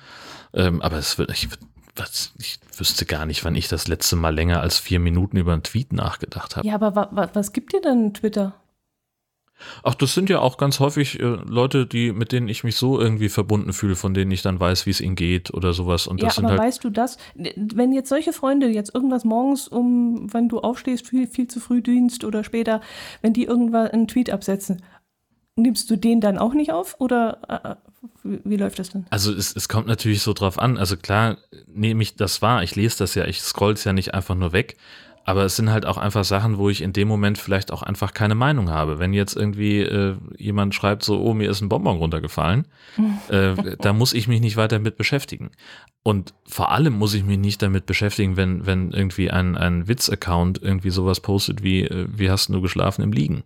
Ähm, aber es wird, ich, was, ich wüsste gar nicht, wann ich das letzte Mal länger als vier Minuten über einen Tweet nachgedacht habe. Ja, aber wa, wa, was gibt dir denn Twitter? Ach, das sind ja auch ganz häufig äh, Leute, die, mit denen ich mich so irgendwie verbunden fühle, von denen ich dann weiß, wie es ihnen geht oder sowas. Und Ja, das aber halt. weißt du das? Wenn jetzt solche Freunde jetzt irgendwas morgens um, wenn du aufstehst, viel, viel zu früh Dienst oder später, wenn die irgendwann einen Tweet absetzen, nimmst du den dann auch nicht auf? Oder äh, wie, wie läuft das denn? Also es, es kommt natürlich so drauf an. Also klar nehme ich das wahr. Ich lese das ja, ich scroll es ja nicht einfach nur weg. Aber es sind halt auch einfach Sachen, wo ich in dem Moment vielleicht auch einfach keine Meinung habe. Wenn jetzt irgendwie äh, jemand schreibt so, oh, mir ist ein Bonbon runtergefallen, äh, da muss ich mich nicht weiter mit beschäftigen. Und vor allem muss ich mich nicht damit beschäftigen, wenn, wenn irgendwie ein, ein Witz-Account irgendwie sowas postet wie, äh, wie hast du geschlafen im Liegen?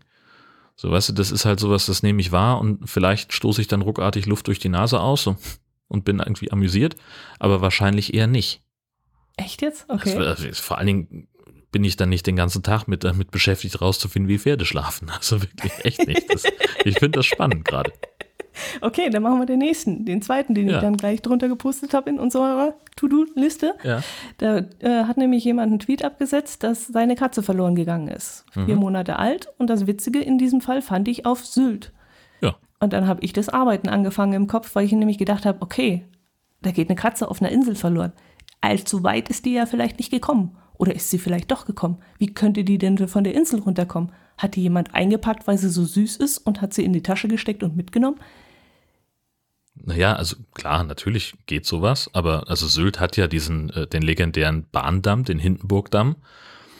So, weißt du, das ist halt sowas, das nehme ich wahr und vielleicht stoße ich dann ruckartig Luft durch die Nase aus so, und bin irgendwie amüsiert, aber wahrscheinlich eher nicht. Echt jetzt? Das Okay. wär- also vor allen Dingen bin ich dann nicht den ganzen Tag mit damit beschäftigt, rauszufinden, wie Pferde schlafen. Also wirklich echt nicht. Das, ich finde das spannend gerade. Okay, dann machen wir den nächsten, den zweiten, den Ja. ich dann gleich drunter gepostet habe in unserer To-Do-Liste. Ja. Da äh, hat nämlich jemand einen Tweet abgesetzt, dass seine Katze verloren gegangen ist. Vier Monate alt. Und das Witzige in diesem Fall fand ich auf Sylt. Ja. Und dann habe ich das Arbeiten angefangen im Kopf, weil ich nämlich gedacht habe, okay, da geht eine Katze auf einer Insel verloren. Allzu weit ist die ja vielleicht nicht gekommen. Oder ist sie vielleicht doch gekommen? Wie könnte die denn von der Insel runterkommen? Hat die jemand eingepackt, weil sie so süß ist und hat sie in die Tasche gesteckt und mitgenommen? Naja, also klar, natürlich geht sowas, aber also Sylt hat ja diesen, äh, den legendären Bahndamm, den Hindenburgdamm.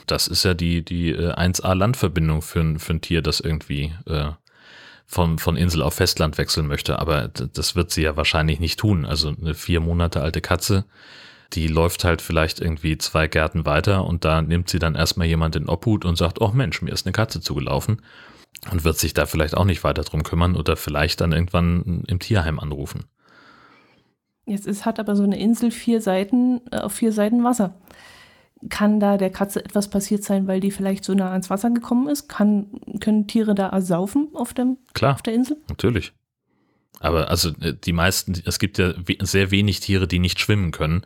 Das ist ja die, die äh, 1A-Landverbindung für, ein- für ein Tier, das irgendwie äh, von, von Insel auf Festland wechseln möchte. Aber das wird sie ja wahrscheinlich nicht tun. Also eine vier Monate alte Katze, die läuft halt vielleicht irgendwie zwei Gärten weiter und da nimmt sie dann erstmal jemand in Obhut und sagt, oh Mensch, mir ist eine Katze zugelaufen und wird sich da vielleicht auch nicht weiter drum kümmern oder vielleicht dann irgendwann im Tierheim anrufen. Jetzt ist, hat aber so eine Insel vier Seiten, äh, auf vier Seiten Wasser. Kann da der Katze etwas passiert sein, weil die vielleicht so nah ans Wasser gekommen ist? Kann, können Tiere da ersaufen auf, dem, Klar, auf der Insel? natürlich. Aber also äh, die meisten, es gibt ja sehr wenig Tiere, die nicht schwimmen können.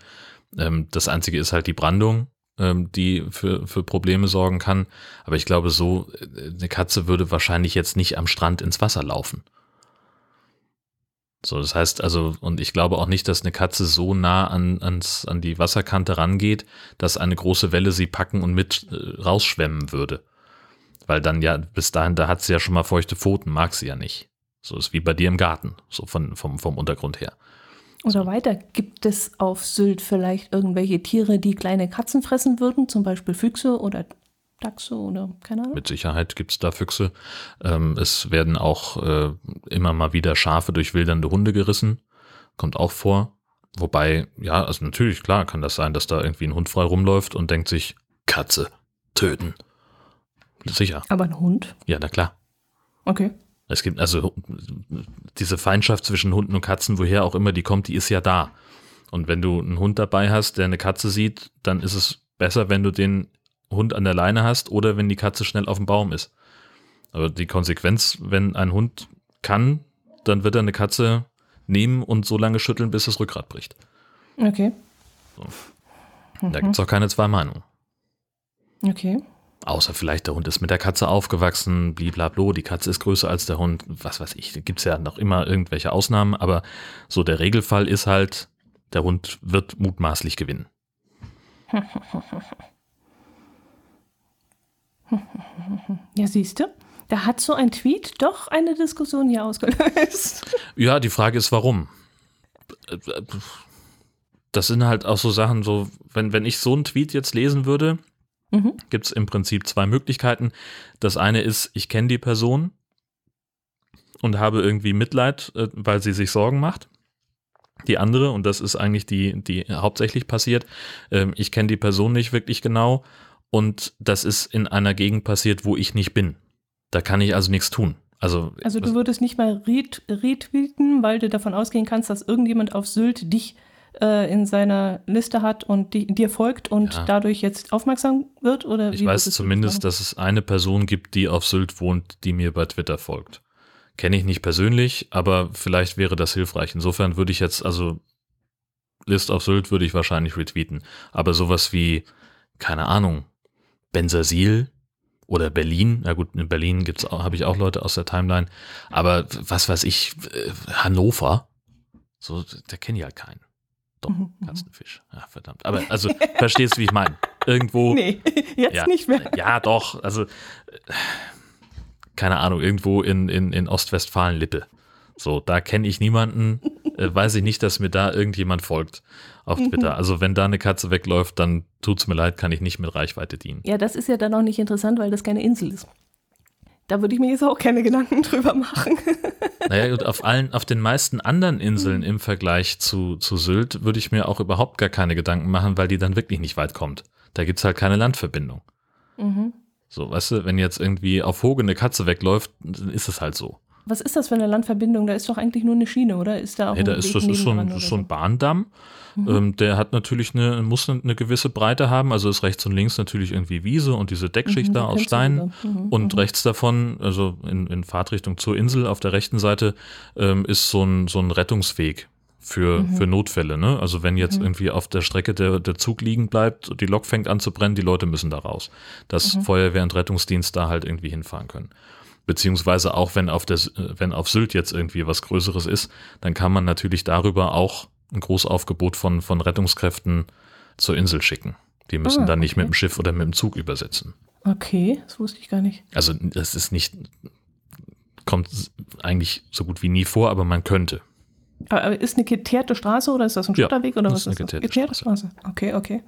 Ähm, das einzige ist halt die Brandung, ähm, die für, für Probleme sorgen kann. Aber ich glaube, so äh, eine Katze würde wahrscheinlich jetzt nicht am Strand ins Wasser laufen. So, das heißt also, und ich glaube auch nicht, dass eine Katze so nah an, ans, an die Wasserkante rangeht, dass eine große Welle sie packen und mit äh, rausschwemmen würde. Weil dann ja, bis dahin, da hat sie ja schon mal feuchte Pfoten, mag sie ja nicht. So ist wie bei dir im Garten, so von, vom, vom Untergrund her. Oder weiter, gibt es auf Sylt vielleicht irgendwelche Tiere, die kleine Katzen fressen würden? Zum Beispiel Füchse oder Dachse oder keine Ahnung? Mit Sicherheit gibt's da Füchse. Ähm, es werden auch äh, immer mal wieder Schafe durch wildernde Hunde gerissen. Kommt auch vor. Wobei, ja, also natürlich, klar, kann das sein, dass da irgendwie ein Hund frei rumläuft und denkt sich, Katze, töten. Sicher. Aber ein Hund? Ja, na klar. Okay. Es gibt also diese Feindschaft zwischen Hunden und Katzen, woher auch immer die kommt, die ist ja da. Und wenn du einen Hund dabei hast, der eine Katze sieht, dann ist es besser, wenn du den Hund an der Leine hast oder wenn die Katze schnell auf dem Baum ist. Aber die Konsequenz, wenn ein Hund kann, dann wird er eine Katze nehmen und so lange schütteln, bis das Rückgrat bricht. Okay. Da gibt's auch keine zwei Meinungen. Okay. Außer vielleicht der Hund ist mit der Katze aufgewachsen, bliblablo, die Katze ist größer als der Hund, was weiß ich. Da gibt's ja noch immer irgendwelche Ausnahmen, aber so der Regelfall ist halt, der Hund wird mutmaßlich gewinnen. Ja, siehst du, da hat so ein Tweet doch eine Diskussion hier ausgelöst. Ja, die Frage ist, warum? Das sind halt auch so Sachen, so, wenn, wenn ich so einen Tweet jetzt lesen würde, Mhm. gibt's im Prinzip zwei Möglichkeiten. Das eine ist, ich kenne die Person und habe irgendwie Mitleid, äh, weil sie sich Sorgen macht. Die andere, und das ist eigentlich die, die hauptsächlich passiert, ähm, ich kenne die Person nicht wirklich genau und das ist in einer Gegend passiert, wo ich nicht bin. Da kann ich also nichts tun. Also, Also du würdest nicht mal ret retweeten, weil du davon ausgehen kannst, dass irgendjemand auf Sylt dich äh, in seiner Liste hat und die, dir folgt und Ja. dadurch jetzt aufmerksam wird? Oder ich weiß zumindest, dass es eine Person gibt, die auf Sylt wohnt, die mir bei Twitter folgt. Kenne ich nicht persönlich, aber vielleicht wäre das hilfreich. Insofern würde ich jetzt, also List auf Sylt würde ich wahrscheinlich retweeten. Aber sowas wie, keine Ahnung, Bensersiel oder Berlin, na gut, in Berlin gibt's habe ich auch Leute aus der Timeline, aber was weiß ich, äh, Hannover, so, da kenne ich halt keinen. Doch, Mhm, mhm. Kastenfisch. Ja, verdammt. Aber also, verstehst du, wie ich meine? Irgendwo. Nee, jetzt ja, nicht mehr. Ja, doch. Also, äh, keine Ahnung, irgendwo in, in, in Ostwestfalen-Lippe. So, da kenne ich niemanden, äh, weiß ich nicht, dass mir da irgendjemand folgt auf Mhm. Twitter. Also, wenn da eine Katze wegläuft, dann tut's mir leid, kann ich nicht mit Reichweite dienen. Ja, das ist ja dann auch nicht interessant, weil das keine Insel ist. Da würde ich mir jetzt auch keine Gedanken drüber machen. Naja, gut, auf allen, auf den meisten anderen Inseln im Vergleich zu, zu Sylt würde ich mir auch überhaupt gar keine Gedanken machen, weil die dann wirklich nicht weit kommt. Da gibt's halt keine Landverbindung. Mhm. So, weißt du, wenn jetzt irgendwie auf Hoge eine Katze wegläuft, dann ist es halt so. Was ist das für eine Landverbindung? Da ist doch eigentlich nur eine Schiene, oder? Ist da auch Nee, da ist, das ist so ein, so ein Bahndamm. Mhm. Ähm, der hat natürlich eine, muss eine gewisse Breite haben. Also ist rechts und links natürlich irgendwie Wiese und diese Deckschicht Mhm, da aus Steinen. Mhm, Und mhm. rechts davon, also in, in Fahrtrichtung zur Insel auf der rechten Seite, ähm, ist so ein, so ein Rettungsweg für, Mhm. für Notfälle. Ne? Also wenn jetzt irgendwie auf der Strecke der, der Zug liegen bleibt, die Lok fängt an zu brennen, die Leute müssen da raus. Dass Mhm. Feuerwehr und Rettungsdienst da halt irgendwie hinfahren können. Beziehungsweise auch wenn auf, der, äh, wenn auf Sylt jetzt irgendwie was Größeres ist, dann kann man natürlich darüber auch ein Großaufgebot von, von Rettungskräften zur Insel schicken. Die müssen Ah, dann nicht okay. mit dem Schiff oder mit dem Zug übersetzen. Okay, das wusste ich gar nicht. Also das ist nicht, kommt eigentlich so gut wie nie vor, aber man könnte. Aber ist eine geteerte Straße oder ist das ein Ja, Schotterweg oder das was ist eine ist das? geteerte Straße. Okay, okay.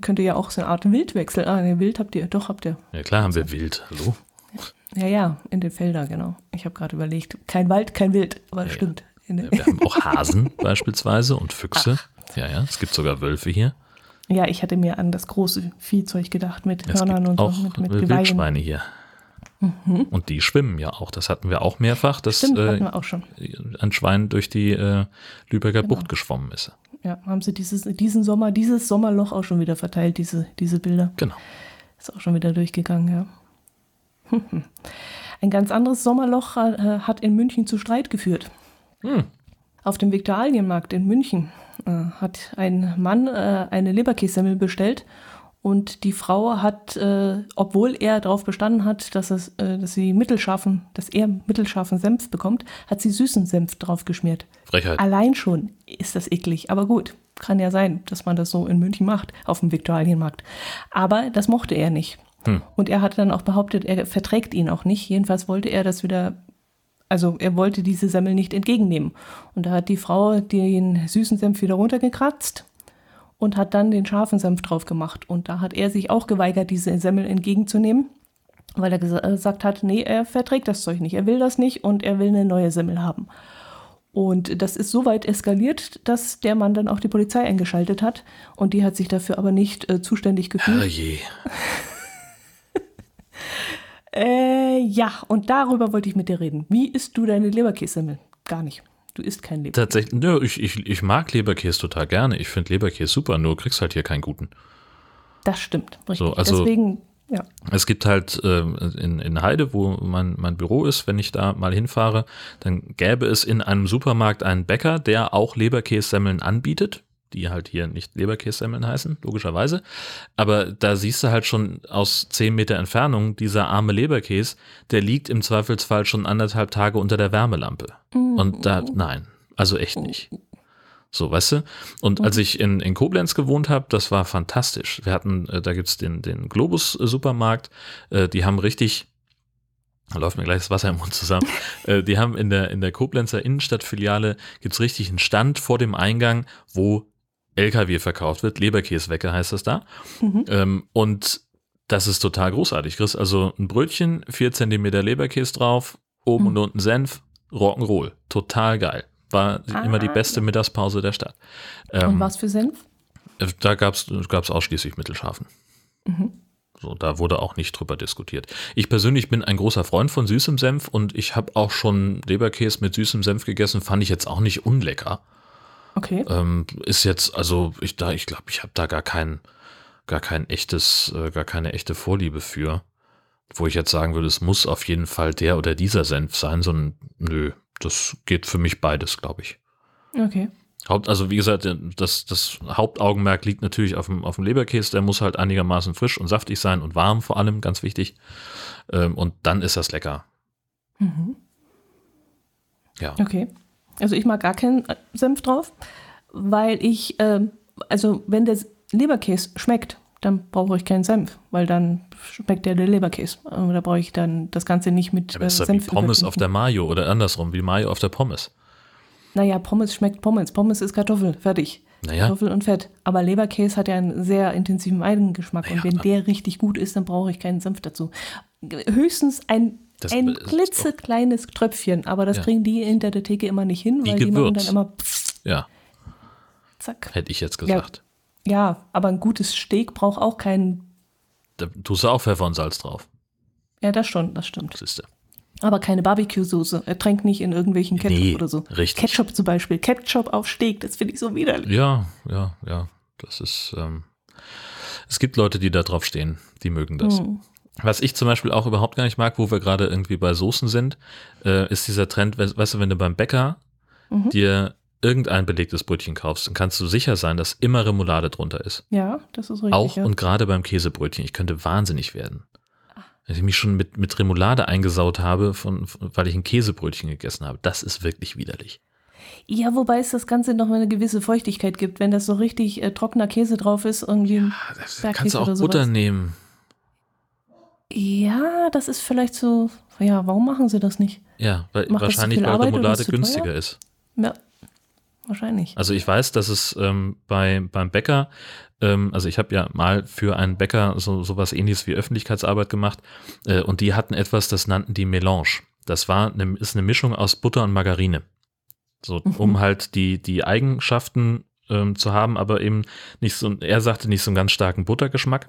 Könnte ja auch so eine Art Wildwechsel. Ah, ne, Wild habt ihr, doch habt ihr. Ja klar haben wir Wild, hallo? Ja, ja, in den Feldern, genau. Ich habe gerade überlegt. Kein Wald, kein Wild, aber Ja, stimmt. Den- Wir haben auch Hasen beispielsweise und Füchse. Ja, ja, es gibt sogar Wölfe hier. Ja, ich hatte mir an das große Viehzeug gedacht mit Es Hörnern und auch so, mit, mit Geweihen. Wildschweine hier. Und die schwimmen ja auch. Das hatten wir auch mehrfach, dass Stimmt, hatten äh, wir auch schon. ein Schwein durch die äh, Lübecker Genau. Bucht geschwommen ist. Ja, haben sie dieses, diesen Sommer, dieses Sommerloch auch schon wieder verteilt, diese, diese Bilder. Genau. Ist auch schon wieder durchgegangen, ja. Ein ganz anderes Sommerloch äh, hat in München zu Streit geführt. Hm. Auf dem Viktualienmarkt in München äh, hat ein Mann äh, eine Leberkässemmel bestellt und die Frau hat, äh, obwohl er darauf bestanden hat, dass, es, äh, dass sie mittelscharfen, dass er mittelscharfen Senf bekommt, hat sie süßen Senf drauf geschmiert. Frechheit. Allein schon ist das eklig, aber gut, kann ja sein, dass man das so in München macht, auf dem Viktualienmarkt. Aber das mochte er nicht. Hm. Und er hat dann auch behauptet, er verträgt ihn auch nicht. Jedenfalls wollte er das wieder, also er wollte diese Semmel nicht entgegennehmen. Und da hat die Frau den süßen Senf wieder runtergekratzt und hat dann den scharfen Senf drauf gemacht. Und da hat er sich auch geweigert, diese Semmel entgegenzunehmen, weil er gesa- gesagt hat, nee, er verträgt das Zeug nicht, er will das nicht und er will eine neue Semmel haben. Und das ist so weit eskaliert, dass der Mann dann auch die Polizei eingeschaltet hat. Und die hat sich dafür aber nicht äh, zuständig gefühlt. Herrje. Äh, ja, und darüber wollte ich mit dir reden. Wie isst du deine Leberkässemmel? Gar nicht. Du isst keinen Leberkäse. Tatsächlich, nö, ich, ich, ich mag Leberkäse total gerne. Ich finde Leberkäse super, nur kriegst halt hier keinen guten. Das stimmt. Richtig. So, also- Deswegen, ja. Es gibt halt ähm, in, in Heide, wo mein, mein Büro ist, wenn ich da mal hinfahre, dann gäbe es in einem Supermarkt einen Bäcker, der auch Leberkässemmeln anbietet, die halt hier nicht Leberkässemmeln heißen, logischerweise. Aber da siehst du halt schon aus 10 Meter Entfernung, dieser arme Leberkäse, der liegt im Zweifelsfall schon anderthalb Tage unter der Wärmelampe. Und da, nein, also echt nicht. So, weißt du? Und als ich in, in Koblenz gewohnt habe, das war fantastisch. Wir hatten, äh, da gibt's den, den Globus-Supermarkt, äh, die haben richtig, da läuft mir gleich das Wasser im Mund zusammen, äh, die haben in der, in der Koblenzer Innenstadtfiliale, gibt's richtig einen Stand vor dem Eingang, wo LKW verkauft wird, Leberkäsewecke heißt das da. Mhm. Ähm, und das ist total großartig. Chris, also ein Brötchen, vier Zentimeter Leberkäse drauf, oben Mhm. und unten Senf, Rock'n'Roll. Total geil. War Ah, immer die beste ja. Mittagspause der Stadt. Und Ähm, was für Senf? Da gab's gab's ausschließlich Mittelscharfen. Mhm. So, da wurde auch nicht drüber diskutiert. Ich persönlich bin ein großer Freund von süßem Senf und ich habe auch schon Leberkäse mit süßem Senf gegessen, fand ich jetzt auch nicht unlecker. Okay. Ähm, ist jetzt, also ich da, ich glaube, ich habe da gar kein, gar kein echtes, äh, gar keine echte Vorliebe für. Wo ich jetzt sagen würde, es muss auf jeden Fall der oder dieser Senf sein, sondern nö, das geht für mich beides, glaube ich. Okay. Haupt, also wie gesagt, das, das Hauptaugenmerk liegt natürlich auf dem, auf dem Leberkäse, der muss halt einigermaßen frisch und saftig sein und warm vor allem, ganz wichtig. Ähm, und dann ist das lecker. Mhm. Ja. Okay. Also ich mag gar keinen Senf drauf, weil ich, ähm, also wenn der Leberkäse schmeckt, dann brauche ich keinen Senf, weil dann schmeckt der, der Leberkäse. Und da brauche ich dann das Ganze nicht mit Aber äh, ist ja wie Senf Pommes auf der Mayo oder andersrum, wie Mayo auf der Pommes. Naja, Pommes schmeckt Pommes. Pommes ist Kartoffel, fertig. Naja, Kartoffel und Fett. Aber Leberkäse hat ja einen sehr intensiven Eigengeschmack. Naja, und wenn der richtig gut ist, dann brauche ich keinen Senf dazu. Höchstens ein, Das ein klitzekleines Tröpfchen. Aber das Ja. kriegen die hinter der Theke immer nicht hin, Wie weil die machen dann immer ja, zack. hätte ich jetzt gesagt. Ja, aber ein gutes Steak braucht auch keinen. Da tust du auch Pfeffer und Salz drauf. Ja, das schon, das stimmt. Siehste. Aber keine Barbecue-Soße. Er tränkt nicht in irgendwelchen Ketchup Nee, oder so. richtig. Ketchup zum Beispiel. Ketchup auf Steak, das finde ich so widerlich. Ja, ja, ja. Das ist, ähm, es gibt Leute, die da drauf stehen, die mögen das. Hm. Was ich zum Beispiel auch überhaupt gar nicht mag, wo wir gerade irgendwie bei Soßen sind, äh, ist dieser Trend, we- weißt du, wenn du beim Bäcker Mhm. dir irgendein belegtes Brötchen kaufst, dann kannst du sicher sein, dass immer Remoulade drunter ist. Ja, das ist richtig. auch ja. und gerade beim Käsebrötchen. Ich könnte wahnsinnig werden. Wenn ich mich schon mit, mit Remoulade eingesaut habe, von, von, weil ich ein Käsebrötchen gegessen habe. Das ist wirklich widerlich. Ja, wobei es das Ganze noch mal eine gewisse Feuchtigkeit gibt. Wenn das so richtig äh, trockener Käse drauf ist, irgendwie. Das Bergkäse kannst du auch Butter nehmen. Ja, das ist vielleicht so. Ja, warum machen sie das nicht? Ja, weil, Macht wahrscheinlich, viel weil Remoulade ist günstiger teuer? ist. Ja, wahrscheinlich. Also ich weiß, dass es ähm, bei, beim Bäcker, ähm, also ich habe ja mal für einen Bäcker so sowas ähnliches wie Öffentlichkeitsarbeit gemacht äh, und die hatten etwas, das nannten die Melange. Das war eine, ist eine Mischung aus Butter und Margarine. So, Mhm. um halt die, die Eigenschaften ähm, zu haben, aber eben nicht so, er sagte nicht so einen ganz starken Buttergeschmack.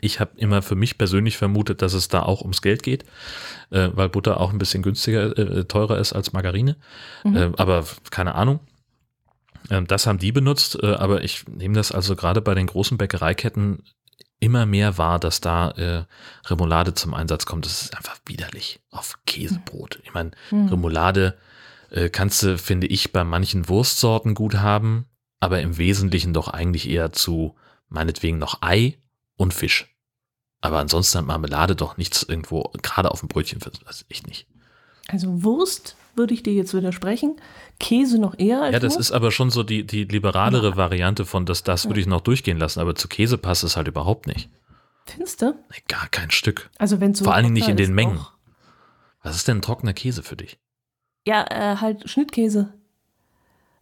Ich habe immer für mich persönlich vermutet, dass es da auch ums Geld geht, äh, weil Butter auch ein bisschen günstiger, äh, teurer ist als Margarine. Mhm. Äh, aber keine Ahnung. Ähm, das haben die benutzt, äh, aber ich nehme das also gerade bei den großen Bäckereiketten immer mehr wahr, dass da äh, Remoulade zum Einsatz kommt. Das ist einfach widerlich auf Käsebrot. Ich meine, Hm. Remoulade äh, kannst du, finde ich, bei manchen Wurstsorten gut haben, aber im Wesentlichen doch eigentlich eher zu meinetwegen noch Ei und Fisch. Aber ansonsten hat Marmelade doch nichts irgendwo, gerade auf dem Brötchen, das echt nicht. Also Wurst würde ich dir jetzt widersprechen. Käse noch eher als Ja, das Wurst. ist aber schon so die, die liberalere Variante von, dass das würde ich noch durchgehen lassen, aber zu Käse passt es halt überhaupt nicht. Findest du? Nee, gar kein Stück. Also wenn so Vor allen Dingen nicht in den Mengen. auch- Was ist denn ein trockener Käse für dich? Ja, äh, halt Schnittkäse.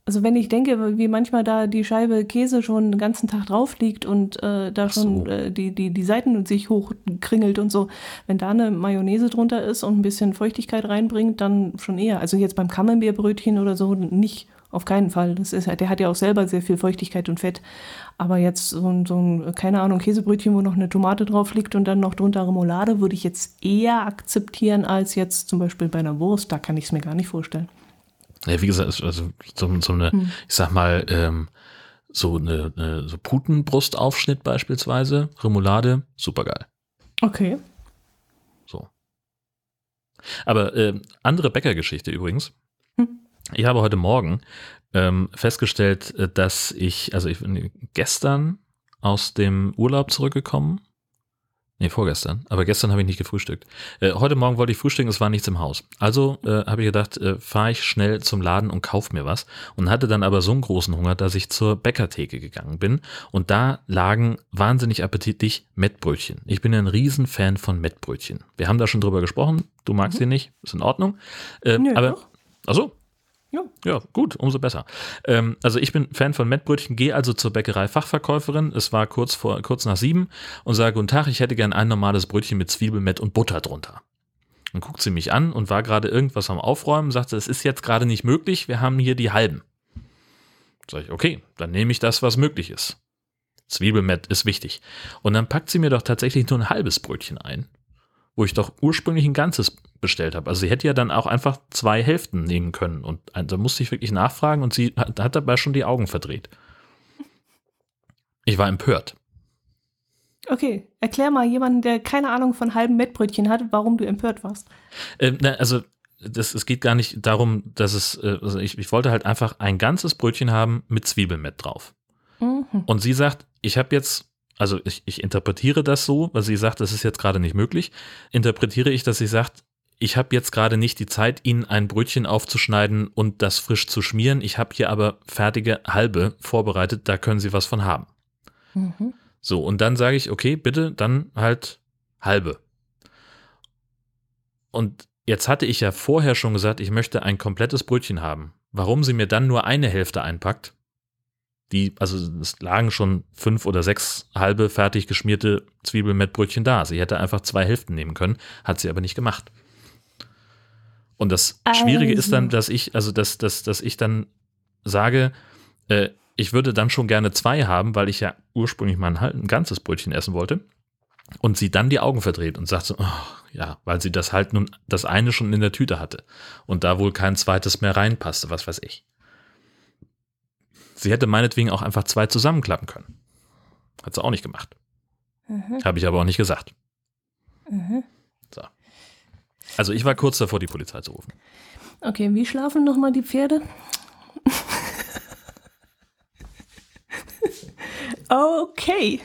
Also wenn ich denke, wie manchmal da die Scheibe Käse schon den ganzen Tag drauf liegt und äh, da so. schon äh, die, die, die Seiten sich hochkringelt und so, wenn da eine Mayonnaise drunter ist und ein bisschen Feuchtigkeit reinbringt, dann schon eher. Also jetzt beim Camembert-Brötchen oder so nicht, auf keinen Fall. Das ist, der hat ja auch selber sehr viel Feuchtigkeit und Fett. Aber jetzt so ein, so ein, keine Ahnung, Käsebrötchen, wo noch eine Tomate drauf liegt und dann noch drunter Remoulade, würde ich jetzt eher akzeptieren als jetzt zum Beispiel bei einer Wurst. Da kann ich es mir gar nicht vorstellen. Ja, wie gesagt, also so, so eine, Hm. ich sag mal, ähm, so eine, eine so Putenbrustaufschnitt beispielsweise, Remoulade, supergeil. Okay. So. Aber ähm, andere Bäckergeschichte übrigens. Hm. Ich habe heute Morgen ähm, festgestellt, äh, dass ich, also ich bin gestern aus dem Urlaub zurückgekommen. Nee, vorgestern. Aber gestern habe ich nicht gefrühstückt. Äh, heute Morgen wollte ich frühstücken, es war nichts im Haus. Also äh, habe ich gedacht, äh, fahre ich schnell zum Laden und kauf mir was. Und hatte dann aber so einen großen Hunger, dass ich zur Bäckertheke gegangen bin. Und da lagen wahnsinnig appetitlich Mettbrötchen. Ich bin ein Riesenfan von Mettbrötchen. Wir haben da schon drüber gesprochen. Du magst sie nicht, ist in Ordnung. Äh, Nö, aber, doch. Ja. ja, gut, umso besser. Ähm, also ich bin Fan von Mettbrötchen, gehe also zur Bäckerei-Fachverkäuferin. Es war kurz vor, kurz nach sieben und sage, guten Tag, ich hätte gern ein normales Brötchen mit Zwiebelmett und Butter drunter. Dann guckt sie mich an und war gerade irgendwas am Aufräumen, sagte, es ist jetzt gerade nicht möglich, wir haben hier die halben. Sag ich, okay, dann nehme ich das, was möglich ist. Zwiebelmett ist wichtig. Und dann packt sie mir doch tatsächlich nur ein halbes Brötchen ein, wo ich doch ursprünglich ein ganzes bestellt habe. Also sie hätte ja dann auch einfach zwei Hälften nehmen können. Und da musste ich wirklich nachfragen und sie hat, hat dabei schon die Augen verdreht. Ich war empört. Okay, erklär mal jemanden, der keine Ahnung von halben Mettbrötchen hat, warum du empört warst. Äh, na, also das, es geht gar nicht darum, dass es, äh, also ich, ich wollte halt einfach ein ganzes Brötchen haben mit Zwiebelmett drauf. Mhm. Und sie sagt, ich habe jetzt, also ich, ich interpretiere das so, weil sie sagt, das ist jetzt gerade nicht möglich, interpretiere ich, dass sie sagt, ich habe jetzt gerade nicht die Zeit, Ihnen ein Brötchen aufzuschneiden und das frisch zu schmieren. Ich habe hier aber fertige halbe vorbereitet, da können Sie was von haben. Mhm. So, und dann sage ich, okay, bitte, dann halt halbe. Und jetzt hatte ich ja vorher schon gesagt, ich möchte ein komplettes Brötchen haben. Warum sie mir dann nur eine Hälfte einpackt, die, also es lagen schon fünf oder sechs halbe fertig geschmierte Zwiebelmettbrötchen da. Sie hätte einfach zwei Hälften nehmen können, hat sie aber nicht gemacht. Und das Schwierige also. ist dann, dass ich, also dass, dass, dass ich dann sage, äh, ich würde dann schon gerne zwei haben, weil ich ja ursprünglich mal ein, ein ganzes Brötchen essen wollte. Und sie dann die Augen verdreht und sagt so, oh, ja, weil sie das halt nun das eine schon in der Tüte hatte und da wohl kein zweites mehr reinpasste, was weiß ich. Sie hätte meinetwegen auch einfach zwei zusammenklappen können. Hat sie auch nicht gemacht. Mhm. Habe ich aber auch nicht gesagt. Mhm. So. Also ich war kurz davor, die Polizei zu rufen. Okay, wie schlafen nochmal die Pferde? Okay.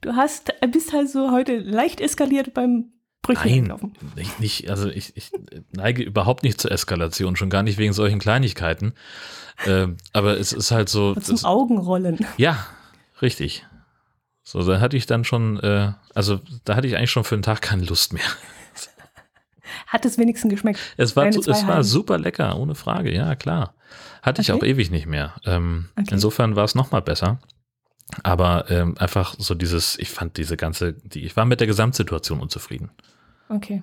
Du hast, bist also heute leicht eskaliert beim Brüchen Nein, nicht, nicht, also ich, ich neige überhaupt nicht zur Eskalation, schon gar nicht wegen solchen Kleinigkeiten. Ähm, aber es ist halt so. Zum das, Augenrollen. Ja, richtig. So, da hatte ich dann schon, äh, also da hatte ich eigentlich schon für den Tag keine Lust mehr. Hat es wenigstens geschmeckt? Es war, es war super lecker, ohne Frage, ja klar. Hatte okay. ich auch ewig nicht mehr. Ähm, okay. Insofern war es nochmal besser. Aber ähm, einfach so dieses, ich fand diese ganze, die, ich war mit der Gesamtsituation unzufrieden. Okay.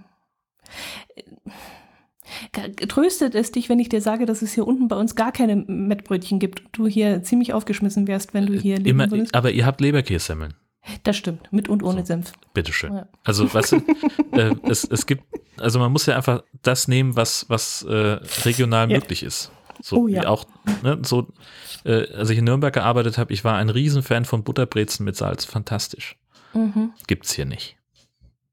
Tröstet es dich, wenn ich dir sage, dass es hier unten bei uns gar keine Mettbrötchen gibt und du hier ziemlich aufgeschmissen wärst, wenn du hier leben Immer, würdest? Aber ihr habt Leberkässemmeln. Das stimmt, mit und ohne so, Senf. Bitteschön. Ja. Also, weißt du, äh, es, es gibt, also man muss ja einfach das nehmen, was, was äh, regional ja. möglich ist. So oh, ja. wie auch, ne, so, äh, als ich in Nürnberg gearbeitet habe, ich war ein Riesenfan von Butterbrezen mit Salz. Fantastisch. Mhm. Gibt's hier nicht.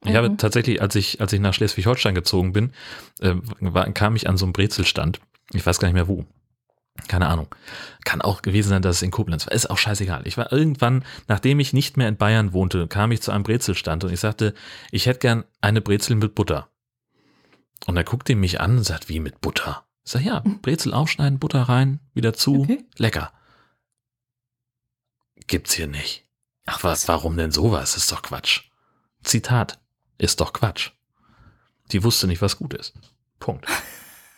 Ich mhm. habe tatsächlich, als ich, als ich nach Schleswig-Holstein gezogen bin, äh, war, kam ich an so einem Brezelstand. Ich weiß gar nicht mehr wo. Keine Ahnung. Kann auch gewesen sein, dass es in Koblenz war. Ist auch scheißegal. Ich war irgendwann, nachdem ich nicht mehr in Bayern wohnte, kam ich zu einem Brezelstand und ich sagte, ich hätte gern eine Brezel mit Butter. Und er guckte mich an und sagt, wie mit Butter? Ich sag, ja, Brezel aufschneiden, Butter rein, wieder zu, okay. lecker. Gibt's hier nicht. Ach was, warum denn sowas? Ist doch Quatsch. Zitat, ist doch Quatsch. Die wusste nicht, was gut ist. Punkt.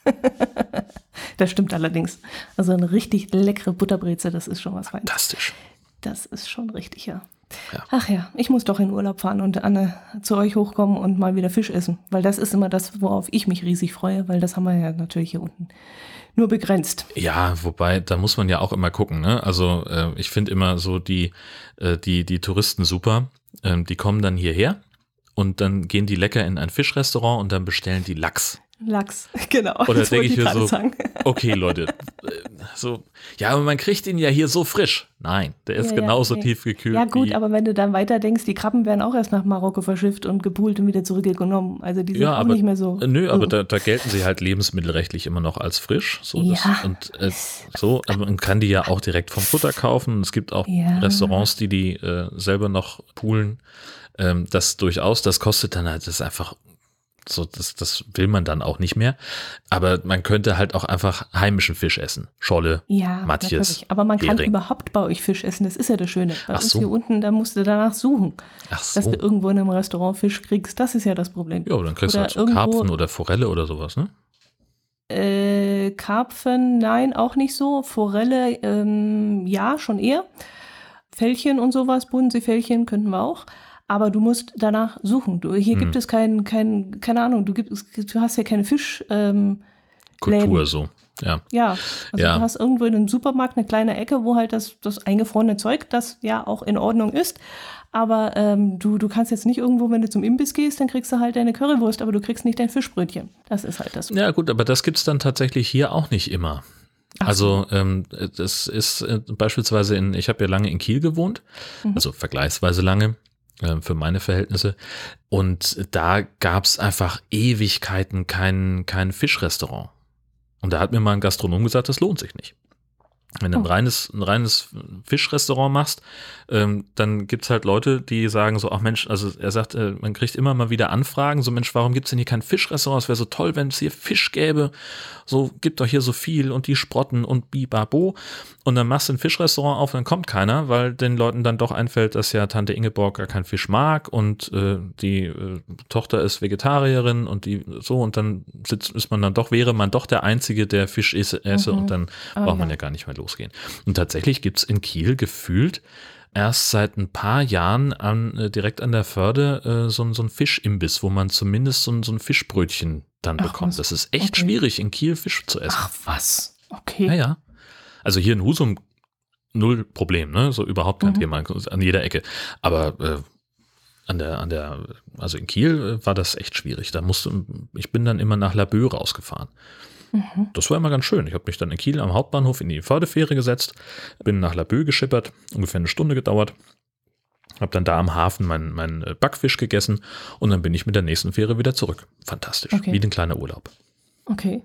das stimmt allerdings. Also eine richtig leckere Butterbreze, das ist schon was Feines. Fantastisch. Das ist schon richtig, ja. ja. Ach ja, ich muss doch in Urlaub fahren und Anne zu euch hochkommen und mal wieder Fisch essen, weil das ist immer das, worauf ich mich riesig freue, weil das haben wir ja natürlich hier unten nur begrenzt. Ja, wobei, da muss man ja auch immer gucken. Ne? Also äh, ich finde immer so die, äh, die, die Touristen super. Ähm, die kommen dann hierher und dann gehen die lecker in ein Fischrestaurant und dann bestellen die Lachs. Lachs, genau. Oder denke ich mir so, sagen. okay Leute, äh, so, ja, aber man kriegt ihn ja hier so frisch. Nein, der ist ja, genauso okay. tiefgekühlt. Ja gut, aber wenn du dann weiter denkst, die Krabben werden auch erst nach Marokko verschifft und gepult und wieder zurückgenommen. Also die sind ja, auch aber, nicht mehr so. Äh, nö, aber da, da, gelten sie halt lebensmittelrechtlich immer noch als frisch. So, das, ja. Und äh, so, man kann die ja auch direkt vom Futter kaufen. Es gibt auch Restaurants, die die äh, selber noch poolen. Ähm, das durchaus, das kostet dann halt, das ist einfach so, das, das will man dann auch nicht mehr. Aber man könnte halt auch einfach heimischen Fisch essen. Scholle, ja, Matjes. Natürlich. Aber man kann überhaupt bei euch Fisch essen. Das ist ja das Schöne. Bei Ach uns so. hier unten, da musst du danach suchen. Ach so. Dass du irgendwo in einem Restaurant Fisch kriegst. Das ist ja das Problem. Ja, dann kriegst oder du halt so Karpfen oder Forelle oder sowas, ne? Äh, Karpfen, nein, auch nicht so. Forelle, ähm, ja, schon eher. Fällchen und sowas, Bodensee-Fällchen könnten wir auch aber du musst danach suchen. Du, hier hm. gibt es kein, kein, keine Ahnung, du, gibst, du hast ja keine Fisch. Ähm, Kultur Läden. so. Ja. Ja, also Ja. du hast irgendwo in einem Supermarkt eine kleine Ecke, wo halt das, das eingefrorene Zeug, das ja auch in Ordnung ist. Aber ähm, du, du kannst jetzt nicht irgendwo, wenn du zum Imbiss gehst, dann kriegst du halt deine Currywurst, aber du kriegst nicht dein Fischbrötchen. Das ist halt das. Ja, gut, aber das gibt's dann tatsächlich hier auch nicht immer. Ach Also ähm, das ist äh, beispielsweise in, ich habe ja lange in Kiel gewohnt, Mhm. also vergleichsweise lange für meine Verhältnisse. Und da gab's einfach Ewigkeiten kein, kein Fischrestaurant. Und da hat mir mal ein Gastronom gesagt, das lohnt sich nicht. Wenn du ein Oh. reines, ein reines Fischrestaurant machst, ähm, dann gibt's halt Leute, die sagen so, ach Mensch, also er sagt, äh, man kriegt immer mal wieder Anfragen, so Mensch, warum gibt's denn hier kein Fischrestaurant? Es wäre so toll, wenn es hier Fisch gäbe. So, gibt doch hier so viel und die Sprotten und bibabo. Und dann machst du ein Fischrestaurant auf, dann kommt keiner, weil den Leuten dann doch einfällt, dass ja Tante Ingeborg gar keinen Fisch mag und äh, die äh, Tochter ist Vegetarierin und die so und dann sitzt, ist man dann doch, wäre man doch der Einzige, der Fisch esse, esse Mhm. und dann Ah, braucht man ja. ja gar nicht mehr losgehen. Und tatsächlich gibt's in Kiel gefühlt erst seit ein paar Jahren an, äh, direkt an der Förde äh, so, ein- so ein Fischimbiss, wo man zumindest so, ein- so ein Fischbrötchen dann Ach, bekommt. was? Das ist echt Okay. schwierig, in Kiel Fisch zu essen. Ach was. Okay. Ja, ja. Also hier in Husum null Problem, ne? So überhaupt kein Mhm. Thema an jeder Ecke. Aber äh, an der, an der, also in Kiel äh, war das echt schwierig. Da musste, ich bin dann immer nach Laboe rausgefahren. Mhm. Das war immer ganz schön. Ich habe mich dann in Kiel am Hauptbahnhof in die Fördefähre gesetzt, bin nach Laboe geschippert, ungefähr eine Stunde gedauert. Habe dann da am Hafen meinen mein äh, Backfisch gegessen und dann bin ich mit der nächsten Fähre wieder zurück. Fantastisch. Okay. Wie ein kleiner Urlaub. Okay.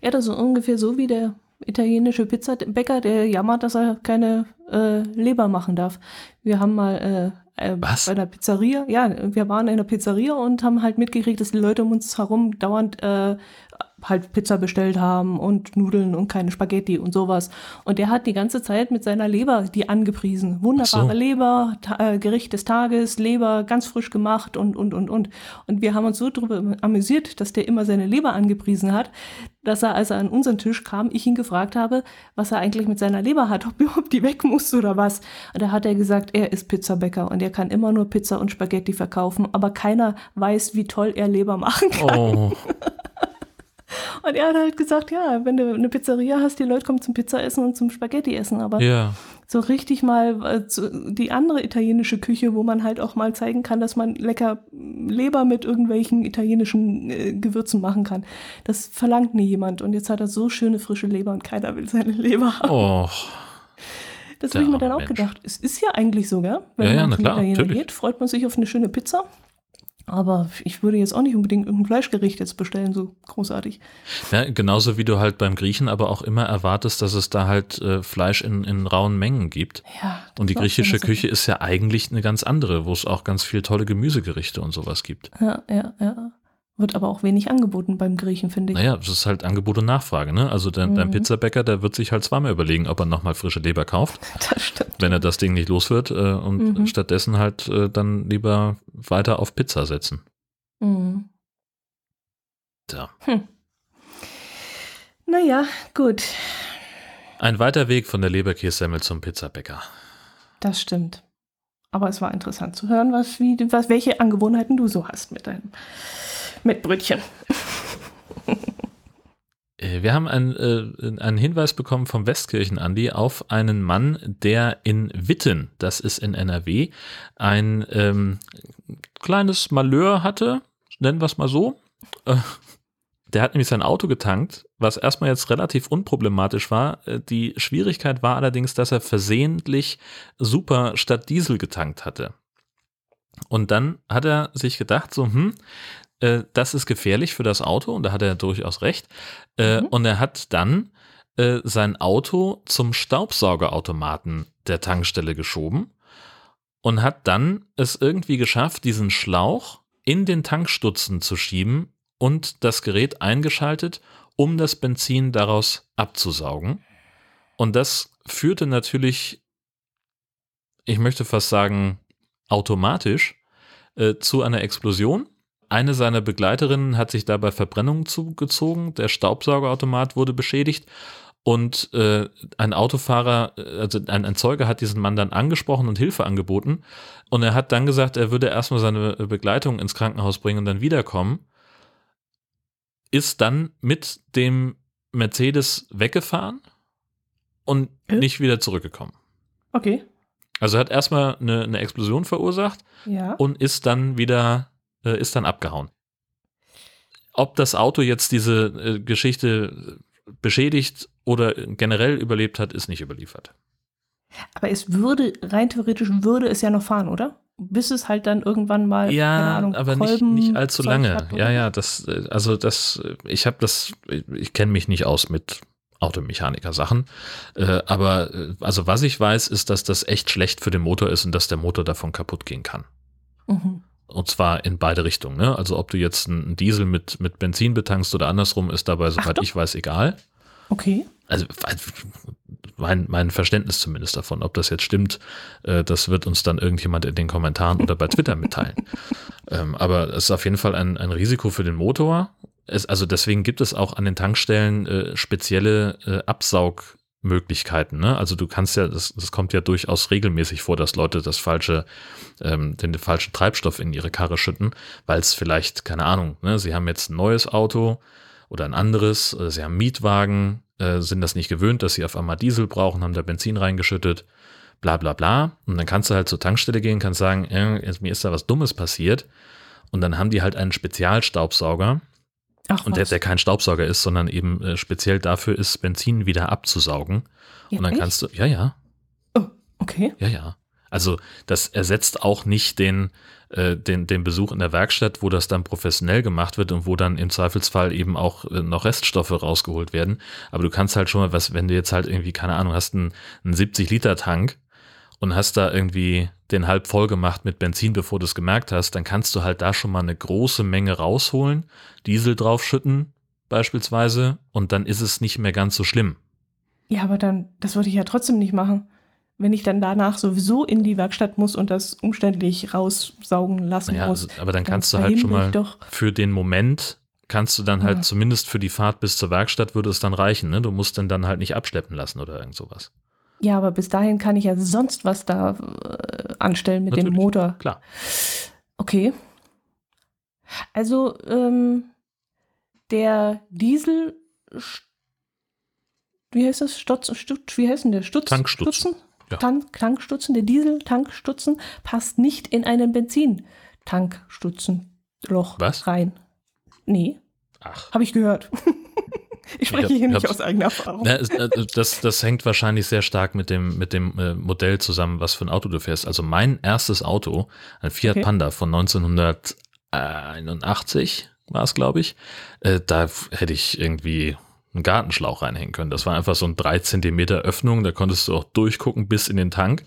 Ja, das ist ungefähr so wie der italienische Pizzabäcker, der jammert, dass er keine äh, Leber machen darf. Wir haben mal äh, Was? bei der Pizzeria, ja, wir waren in der Pizzeria und haben halt mitgekriegt, dass die Leute um uns herum dauernd äh, halt Pizza bestellt haben und Nudeln und keine Spaghetti und sowas. Und der hat die ganze Zeit mit seiner Leber die angepriesen. Wunderbare so. Leber, äh, Gericht des Tages, Leber ganz frisch gemacht und, und, und, und. Und wir haben uns so drüber amüsiert, dass der immer seine Leber angepriesen hat, dass er, als er an unseren Tisch kam, ich ihn gefragt habe, was er eigentlich mit seiner Leber hat, ob überhaupt die weg muss oder was. Und da hat er gesagt, er ist Pizzabäcker und er kann immer nur Pizza und Spaghetti verkaufen, aber keiner weiß, wie toll er Leber machen kann. Oh, Und er hat halt gesagt, ja, wenn du eine Pizzeria hast, die Leute kommen zum Pizza essen und zum Spaghetti essen, aber ja. so richtig mal äh, die andere italienische Küche, wo man halt auch mal zeigen kann, dass man lecker Leber mit irgendwelchen italienischen äh, Gewürzen machen kann. Das verlangt nie jemand. Und jetzt hat er so schöne frische Leber und keiner will seine Leber haben. Oh. Das habe ich mir dann auch Mensch. gedacht. Es ist ja eigentlich so, gell? Wenn Ja, ja, man na klar, Italiener natürlich. geht, freut man sich auf eine schöne Pizza. Aber ich würde jetzt auch nicht unbedingt irgendein Fleischgericht jetzt bestellen, so großartig. Ja, genauso wie du halt beim Griechen aber auch immer erwartest, dass es da halt äh, Fleisch in, in rauen Mengen gibt. Ja. Und die griechische Küche ist ja eigentlich eine ganz andere, wo es auch ganz viel tolle Gemüsegerichte und sowas gibt. Ja, ja, ja. Wird aber auch wenig angeboten beim Griechen, finde ich. Naja, es ist halt Angebot und Nachfrage, ne? Also dein, dein Mhm. Pizzabäcker, der wird sich halt zweimal überlegen, ob er nochmal frische Leber kauft, Das stimmt. wenn er das Ding nicht los wird äh, und Mhm. stattdessen halt äh, dann lieber weiter auf Pizza setzen. Mhm. Tja. Hm. Naja, gut, Ein weiter Weg von der Leberkässemmel zum Pizzabäcker. das stimmt. Aber es war interessant zu hören, was, wie, was, welche Angewohnheiten du so hast mit deinem mit Brötchen. Äh, Wir haben einen, äh, einen Hinweis bekommen vom Westkirchen Andi auf einen Mann, der in Witten, das ist in NRW, ein ähm, kleines Malheur hatte, nennen wir es mal so. Äh, der hat nämlich sein Auto getankt, was erstmal jetzt relativ unproblematisch war. Äh, Die Schwierigkeit war allerdings, dass er versehentlich Super statt Diesel getankt hatte. Und dann hat er sich gedacht, so, hm, äh, das ist gefährlich für das Auto und da hat er durchaus recht. Äh, Mhm. Und er hat dann äh, sein Auto zum Staubsaugerautomaten der Tankstelle geschoben und hat dann es irgendwie geschafft, diesen Schlauch in den Tankstutzen zu schieben und das Gerät eingeschaltet, um das Benzin daraus abzusaugen. Und das führte natürlich, ich möchte fast sagen, automatisch äh, zu einer Explosion. Eine seiner Begleiterinnen hat sich dabei Verbrennungen zugezogen, der Staubsaugerautomat wurde beschädigt und äh, ein Autofahrer, äh, also ein, ein Zeuge hat diesen Mann dann angesprochen und Hilfe angeboten und er hat dann gesagt, er würde erstmal seine Begleitung ins Krankenhaus bringen und dann wiederkommen, ist dann mit dem Mercedes weggefahren und Äh? nicht wieder zurückgekommen. Okay. Also er hat erstmal eine, eine Explosion verursacht Ja. und ist dann wieder, äh, ist dann abgehauen. Ob das Auto jetzt diese äh, Geschichte beschädigt oder generell überlebt hat, ist nicht überliefert. Aber es würde, rein theoretisch würde es ja noch fahren, oder? Bis es halt dann irgendwann mal, keine Ja, Ahnung, aber nicht, Kolben nicht allzu Zeug lange. hat, ja, ja, das, äh, also das, äh, ich habe das, ich kenne mich nicht aus mit Automechaniker-Sachen, äh, aber äh, also was ich weiß, ist, dass das echt schlecht für den Motor ist und dass der Motor davon kaputt gehen kann. Mhm. Und zwar in beide Richtungen. Ne? Also ob du jetzt einen Diesel mit, mit Benzin betankst oder andersrum, ist dabei, soweit ich weiß, egal. Okay. Also mein, mein Verständnis zumindest davon, ob das jetzt stimmt, äh, das wird uns dann irgendjemand in den Kommentaren oder bei Twitter mitteilen. ähm, aber es ist auf jeden Fall ein, ein Risiko für den Motor. Es, also deswegen gibt es auch an den Tankstellen äh, spezielle äh, Absaugmöglichkeiten. Ne? Also du kannst ja, das, das kommt ja durchaus regelmäßig vor, dass Leute das falsche, ähm, den, den falschen Treibstoff in ihre Karre schütten, weil es vielleicht, keine Ahnung, ne, sie haben jetzt ein neues Auto oder ein anderes, äh, sie haben Mietwagen, äh, sind das nicht gewöhnt, dass sie auf einmal Diesel brauchen, haben da Benzin reingeschüttet, bla bla bla. Und dann kannst du halt zur Tankstelle gehen, kannst sagen, äh, mir ist da was Dummes passiert. Und dann haben die halt einen Spezialstaubsauger, Ach, und der, der kein Staubsauger ist, sondern eben äh, speziell dafür ist, Benzin wieder abzusaugen. Ja, und dann echt? kannst du, ja, ja, Oh, okay. ja, ja. Also das ersetzt auch nicht den, äh, den, den Besuch in der Werkstatt, wo das dann professionell gemacht wird und wo dann im Zweifelsfall eben auch äh, noch Reststoffe rausgeholt werden. Aber du kannst halt schon mal was, wenn du jetzt halt irgendwie, keine Ahnung, hast einen, einen 70-Liter-Tank und hast da irgendwie den halb voll gemacht mit Benzin, bevor du es gemerkt hast, dann kannst du halt da schon mal eine große Menge rausholen, Diesel draufschütten beispielsweise und dann ist es nicht mehr ganz so schlimm. Ja, aber dann, das würde ich ja trotzdem nicht machen. Wenn ich dann danach sowieso in die Werkstatt muss und das umständlich raussaugen lassen Naja, muss. also, aber dann dann kannst du halt schon mal für den Moment kannst du dann halt Ja. zumindest für die Fahrt bis zur Werkstatt würde es dann reichen. Ne? Du musst dann dann halt nicht abschleppen lassen oder irgend sowas. Ja, aber bis dahin kann ich ja sonst was da äh, anstellen mit dem Natürlich. Motor. Klar. Okay. Also, ähm, der Diesel, wie heißt das? Stutz, Stutz, wie heißt denn der? Stutz? Tankstutzen. Stutzen? Ja. Tank, Tankstutzen, der Diesel-Tankstutzen passt nicht in einen Benzin-Tankstutzenloch Was? rein. Nee, Ach. habe ich gehört. ich spreche hab- hier nicht aus eigener Erfahrung. Na, äh, das, das hängt wahrscheinlich sehr stark mit dem, mit dem äh, Modell zusammen, was für ein Auto du fährst. Also mein erstes Auto, ein Fiat Okay. Panda von 1981 war es, glaube ich, äh, da hätte ich irgendwie einen Gartenschlauch reinhängen können. Das war einfach so ein 3 Zentimeter Öffnung, da konntest du auch durchgucken bis in den Tank.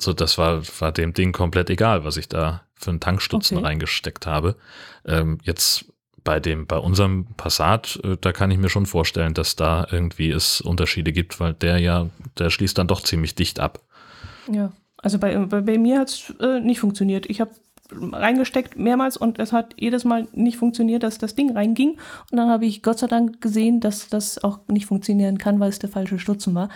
So, das war, war dem Ding komplett egal, was ich da für einen Tankstutzen Okay. reingesteckt habe. Ähm, jetzt bei dem, bei unserem Passat, äh, da kann ich mir schon vorstellen, dass da irgendwie es Unterschiede gibt, weil der ja, der schließt dann doch ziemlich dicht ab. Ja, also bei, bei, bei mir hat es äh, nicht funktioniert. Ich habe reingesteckt mehrmals und es hat jedes Mal nicht funktioniert, dass das Ding reinging. Und dann habe ich Gott sei Dank gesehen, dass das auch nicht funktionieren kann, weil es der falsche Stutzen war.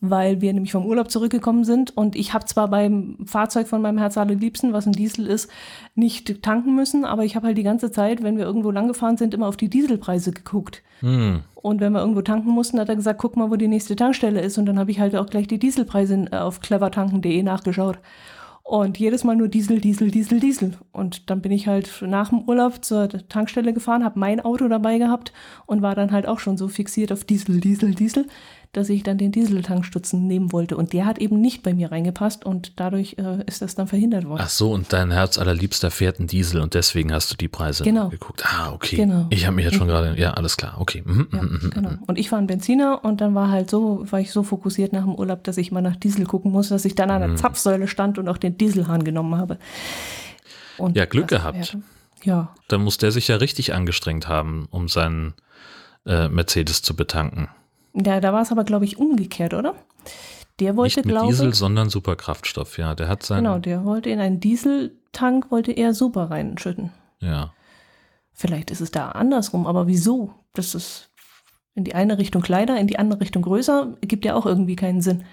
Weil wir nämlich vom Urlaub zurückgekommen sind und ich habe zwar beim Fahrzeug von meinem Herz allerliebsten, was ein Diesel ist, nicht tanken müssen, aber ich habe halt die ganze Zeit, wenn wir irgendwo lang gefahren sind, immer auf die Dieselpreise geguckt. Hm, Und wenn wir irgendwo tanken mussten, hat er gesagt, guck mal, wo die nächste Tankstelle ist. Und dann habe ich halt auch gleich die Dieselpreise äh, auf clevertanken.de nachgeschaut. Und jedes Mal nur Diesel, Diesel, Diesel, Diesel. Und dann bin ich halt nach dem Urlaub zur Tankstelle gefahren, habe mein Auto dabei gehabt und war dann halt auch schon so fixiert auf Diesel, Diesel, Diesel, dass ich dann den Dieseltankstutzen nehmen wollte. Und der hat eben nicht bei mir reingepasst und dadurch äh, ist das dann verhindert worden. Ach so, und dein Herz allerliebster fährt einen Diesel und deswegen hast du die Preise Genau. geguckt. Ah, okay. Genau. Ich habe mich jetzt schon gerade, ja, alles klar, okay. Mhm, Ja, mhm, mhm, genau. mhm. Und ich war ein Benziner und dann war halt so, war ich so fokussiert nach dem Urlaub, dass ich mal nach Diesel gucken muss, dass ich dann an der Mhm. Zapfsäule stand und auch den Dieselhahn genommen habe. Und Ja, Glück gehabt. wäre- Ja, Da muss der sich ja richtig angestrengt haben, um seinen äh, Mercedes zu betanken. Ja da war es aber, glaube ich, umgekehrt, oder? Der wollte, Nicht mit glaube Diesel, ich, sondern Superkraftstoff, ja. Der hat seinen, genau, der wollte in einen Dieseltank, wollte er super reinschütten. ja. Vielleicht ist es da andersrum, aber wieso? Das ist in die eine Richtung kleiner, in die andere Richtung größer, gibt ja auch irgendwie keinen Sinn.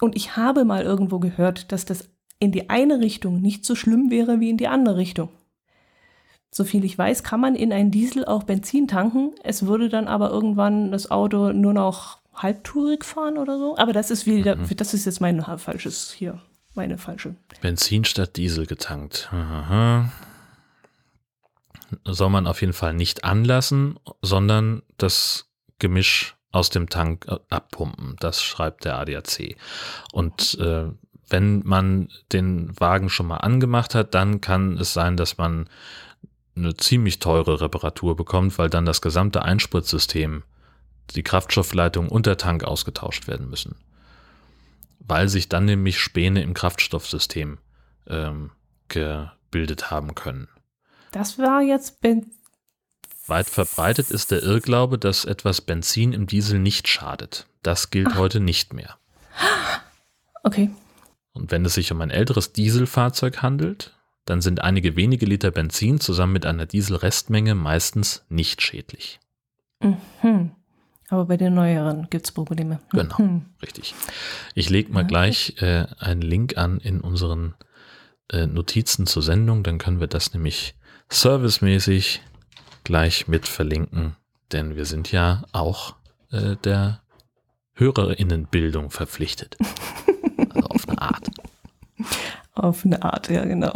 Und ich habe mal irgendwo gehört, dass das in die eine Richtung nicht so schlimm wäre wie in die andere Richtung. Soviel ich weiß, kann man in einen Diesel auch Benzin tanken. Es würde dann aber irgendwann das Auto nur noch halbtourig fahren oder so. Aber das ist wieder, mhm. das ist jetzt mein falsches hier, meine falsche. Benzin statt Diesel getankt. Aha. Soll man auf jeden Fall nicht anlassen, sondern das Gemisch aus dem Tank äh, abpumpen. Das schreibt der ADAC. Und äh, wenn man den Wagen schon mal angemacht hat, dann kann es sein, dass man eine ziemlich teure Reparatur bekommt, weil dann das gesamte Einspritzsystem, die Kraftstoffleitung und der Tank ausgetauscht werden müssen. Weil sich dann nämlich Späne im Kraftstoffsystem ähm, gebildet haben können. Das war jetzt ben Weit verbreitet ist der Irrglaube, dass etwas Benzin im Diesel nicht schadet. Das gilt Ach. heute nicht mehr. Okay. Und wenn es sich um ein älteres Dieselfahrzeug handelt, dann sind einige wenige Liter Benzin zusammen mit einer Dieselrestmenge meistens nicht schädlich. Mhm. Aber bei den neueren gibt es Probleme. Genau, mhm. richtig. Ich lege mal gleich äh, einen Link an in unseren äh, Notizen zur Sendung, dann können wir das nämlich servicemäßig gleich mit verlinken, denn wir sind ja auch äh, der Hörerinnenbildung verpflichtet. also auf eine Art. Auf eine Art, ja, genau.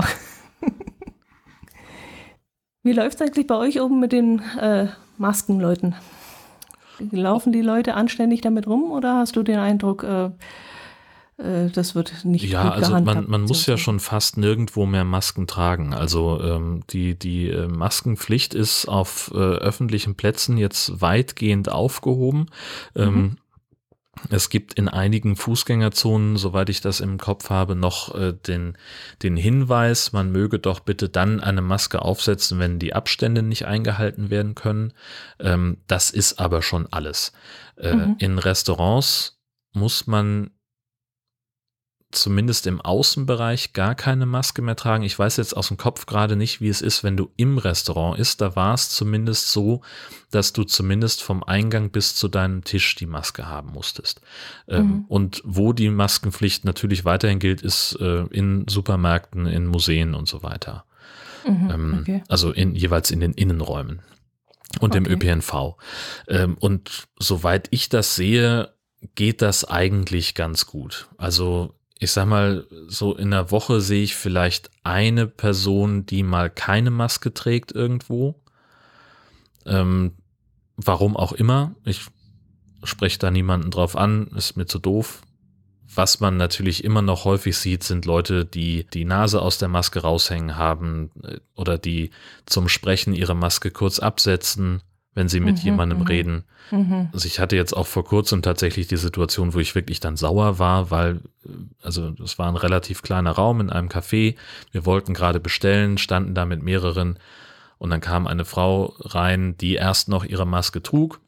Wie läuft es eigentlich bei euch oben mit den äh, Maskenleuten? Laufen die Leute anständig damit rum oder hast du den Eindruck, äh, äh, das wird nicht Ja, also man, man muss ja schon fast nirgendwo mehr Masken tragen. Also ähm, die, die äh, Maskenpflicht ist auf äh, öffentlichen Plätzen jetzt weitgehend aufgehoben. Ähm, mhm. Es gibt in einigen Fußgängerzonen, soweit ich das im Kopf habe, noch äh, den, den Hinweis, man möge doch bitte dann eine Maske aufsetzen, wenn die Abstände nicht eingehalten werden können. Ähm, das ist aber schon alles. Äh, mhm. In Restaurants muss man zumindest im Außenbereich gar keine Maske mehr tragen. Ich weiß jetzt aus dem Kopf gerade nicht, wie es ist, wenn du im Restaurant isst. Da war es zumindest so, dass du zumindest vom Eingang bis zu deinem Tisch die Maske haben musstest. Ähm, mhm. und wo die Maskenpflicht natürlich weiterhin gilt, ist äh, in Supermärkten, in Museen und so weiter. Mhm, ähm, okay. Also in, jeweils in den Innenräumen und okay. im ÖPNV. Ähm, und soweit ich das sehe, geht das eigentlich ganz gut. Also ich sag mal, so in der Woche sehe ich vielleicht eine Person, die mal keine Maske trägt irgendwo. Ähm, warum auch immer. Ich spreche da niemanden drauf an, ist mir zu doof. Was man natürlich immer noch häufig sieht, sind Leute, die die Nase aus der Maske raushängen haben äh, oder die zum Sprechen ihre Maske kurz absetzen wenn sie mit mhm, jemandem mhm. reden. Mhm. Also ich hatte jetzt auch vor kurzem tatsächlich die Situation, wo ich wirklich dann sauer war, weil, also es war ein relativ kleiner Raum in einem Café. Wir wollten gerade bestellen, standen da mit mehreren und dann kam eine Frau rein, die erst noch ihre Maske trug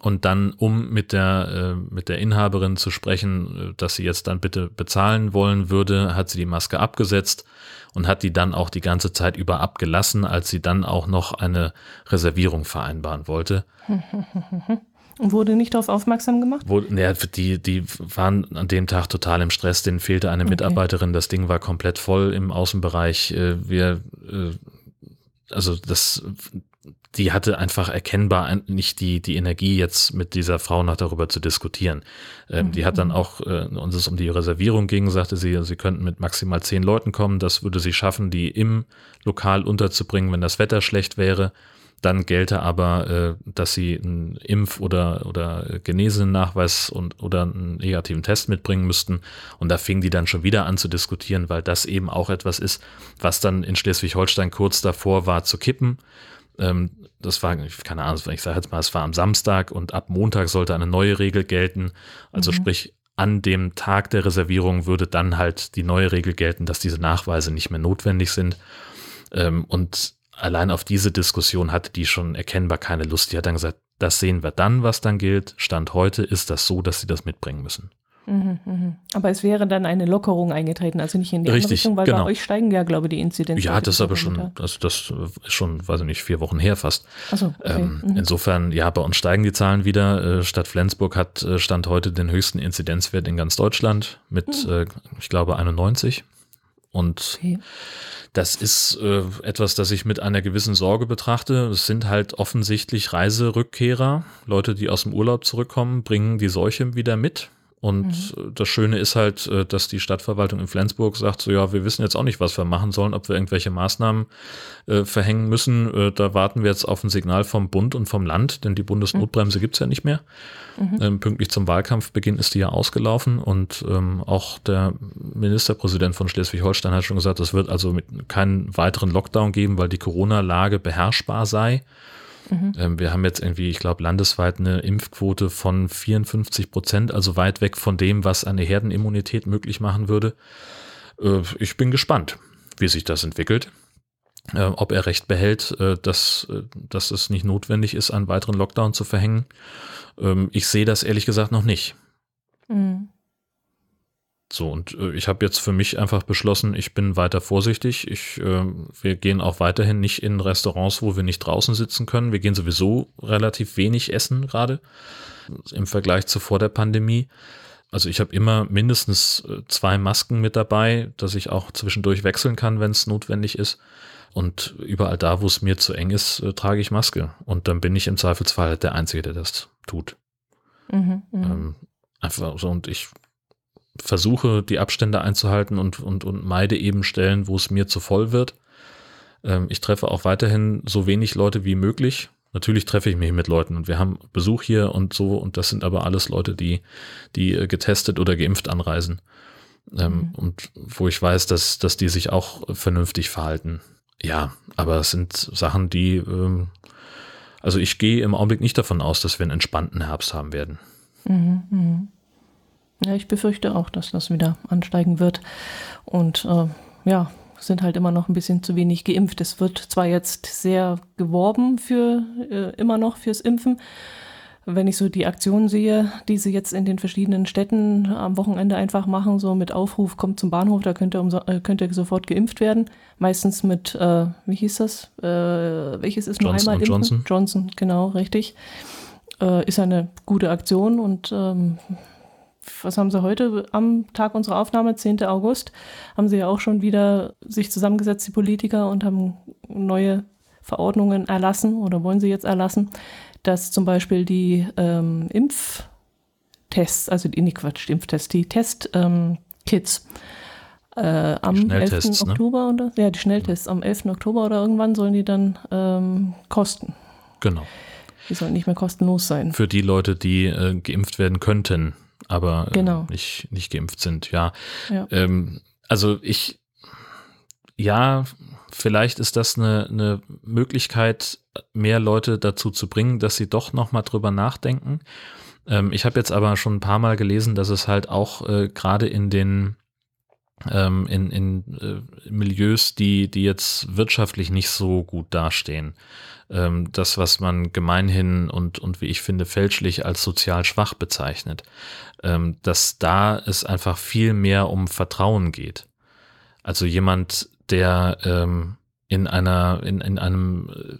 und dann, um mit der, äh, mit der Inhaberin zu sprechen, äh, dass sie jetzt dann bitte bezahlen wollen würde, hat sie die Maske abgesetzt und hat die dann auch die ganze Zeit über abgelassen, als sie dann auch noch eine Reservierung vereinbaren wollte. Und wurde nicht darauf aufmerksam gemacht? Wo, ja, die, die waren an dem Tag total im Stress, denen fehlte eine okay. Mitarbeiterin, das Ding war komplett voll im Außenbereich. Äh, wir, also das, die hatte einfach erkennbar nicht die, die Energie, jetzt mit dieser Frau noch darüber zu diskutieren. Ähm, mhm. Die hat dann mhm. auch, äh, uns es um die Reservierung ging, sagte sie, sie könnten mit maximal zehn Leuten kommen. Das würde sie schaffen, die im Lokal unterzubringen, wenn das Wetter schlecht wäre. Dann gelte aber, äh, dass sie einen Impf- oder, oder Genesennachweis und, oder einen negativen Test mitbringen müssten. Und da fing die dann schon wieder an zu diskutieren, weil das eben auch etwas ist, was dann in Schleswig-Holstein kurz davor war zu kippen. Ähm, das war, keine Ahnung, ich sage jetzt mal, es war am Samstag und ab Montag sollte eine neue Regel gelten. Also mhm. sprich, an dem Tag der Reservierung würde dann halt die neue Regel gelten, dass diese Nachweise nicht mehr notwendig sind. Ähm, und allein auf diese Diskussion hatte die schon erkennbar keine Lust. Die hat dann gesagt, das sehen wir dann, was dann gilt. Stand heute ist das so, dass sie das mitbringen müssen. Mhm. Aber es wäre dann eine Lockerung eingetreten, also nicht in die Richtig, Richtung, weil genau. bei euch steigen ja, glaube ich, die Inzidenzen. Ja, das ist aber schon, also das ist schon, weiß ich nicht, vier Wochen her fast. Ach so, okay. ähm, mhm. Insofern, ja, bei uns steigen die Zahlen wieder. Äh, Stadt Flensburg hat äh, Stand heute den höchsten Inzidenzwert in ganz Deutschland mit, mhm. äh, ich glaube, 91. Und okay. das ist äh, etwas, das ich mit einer gewissen Sorge betrachte. Es sind halt offensichtlich Reiserückkehrer, Leute, die aus dem Urlaub zurückkommen, bringen die Seuche wieder mit. Und mhm. das Schöne ist halt, äh, dass die Stadtverwaltung in Flensburg sagt, so ja, wir wissen jetzt auch nicht, was wir machen sollen, ob wir irgendwelche Maßnahmen äh, verhängen müssen. Äh, da warten wir jetzt auf ein Signal vom Bund und vom Land, denn die Bundesnotbremse mhm. gibt's ja nicht mehr. Mhm. Ähm, pünktlich zum Wahlkampfbeginn ist die ja ausgelaufen und ähm, auch der Ministerpräsident von Schleswig-Holstein hat schon gesagt, es wird also mit keinen weiteren Lockdown geben, weil die Corona-Lage beherrschbar sei. Mhm. Ähm, wir haben jetzt irgendwie, ich glaube, landesweit eine Impfquote von 54 Prozent, also weit weg von dem, was eine Herdenimmunität möglich machen würde. Äh, ich bin gespannt, wie sich das entwickelt. Äh, ob er recht behält, äh, dass, dass es nicht notwendig ist, einen weiteren Lockdown zu verhängen. Ähm, ich sehe das ehrlich gesagt noch nicht. Mhm. So, und äh, ich habe jetzt für mich einfach beschlossen, ich bin weiter vorsichtig. Ich, äh, wir gehen auch weiterhin nicht in Restaurants, wo wir nicht draußen sitzen können. Wir gehen sowieso relativ wenig essen gerade im Vergleich zu vor der Pandemie. Also ich habe immer mindestens äh, zwei Masken mit dabei, dass ich auch zwischendurch wechseln kann, wenn es notwendig ist. Und überall da, wo es mir zu eng ist, äh, trage ich Maske. Und dann bin ich im Zweifelsfall der Einzige, der das tut. Mhm, mh. ähm, einfach so, und ich versuche, die Abstände einzuhalten und, und, und meide eben Stellen, wo es mir zu voll wird. Ähm, ich treffe auch weiterhin so wenig Leute wie möglich. Natürlich treffe ich mich mit Leuten und wir haben Besuch hier und so und das sind aber alles Leute, die, die äh, getestet oder geimpft anreisen. Ähm, mhm. Und wo ich weiß, dass, dass die sich auch vernünftig verhalten. Ja, aber es sind Sachen, die, ähm, also ich gehe im Augenblick nicht davon aus, dass wir einen entspannten Herbst haben werden. Mhm, mh. Ja, ich befürchte auch, dass das wieder ansteigen wird. Und äh, ja, sind halt immer noch ein bisschen zu wenig geimpft. Es wird zwar jetzt sehr geworben für äh, immer noch fürs Impfen. Wenn ich so die Aktionen sehe, die sie jetzt in den verschiedenen Städten am Wochenende einfach machen, so mit Aufruf, kommt zum Bahnhof, da könnt ihr, äh, könnt ihr sofort geimpft werden. Meistens mit, äh, wie hieß das? Äh, welches ist nur einmal impfen? Johnson. Johnson, genau, richtig. Äh, ist eine gute Aktion und ähm, was haben sie heute am Tag unserer Aufnahme, 10. August, haben sie ja auch schon wieder sich zusammengesetzt, die Politiker, und haben neue Verordnungen erlassen oder wollen sie jetzt erlassen, dass zum Beispiel die ähm, Impftests, also die, nicht Quatsch, die Impftests, die Testkits ähm, äh, am 11. Ne? Oktober oder ja, die Schnelltests am 11. Oktober oder irgendwann sollen die dann ähm, kosten. Genau. Die sollen nicht mehr kostenlos sein. Für die Leute, die äh, geimpft werden könnten, aber äh, genau. äh, nicht, nicht geimpft sind, ja. ja. Ähm, also ich, ja, vielleicht ist das eine, eine Möglichkeit, mehr Leute dazu zu bringen, dass sie doch nochmal drüber nachdenken. Ähm, ich habe jetzt aber schon ein paar Mal gelesen, dass es halt auch äh, gerade in den ähm, in, in äh, Milieus, die, die jetzt wirtschaftlich nicht so gut dastehen, ähm, das, was man gemeinhin und, und wie ich finde, fälschlich als sozial schwach bezeichnet, ähm, dass da es einfach viel mehr um Vertrauen geht. Also jemand, der ähm, in einer, in, in einem äh,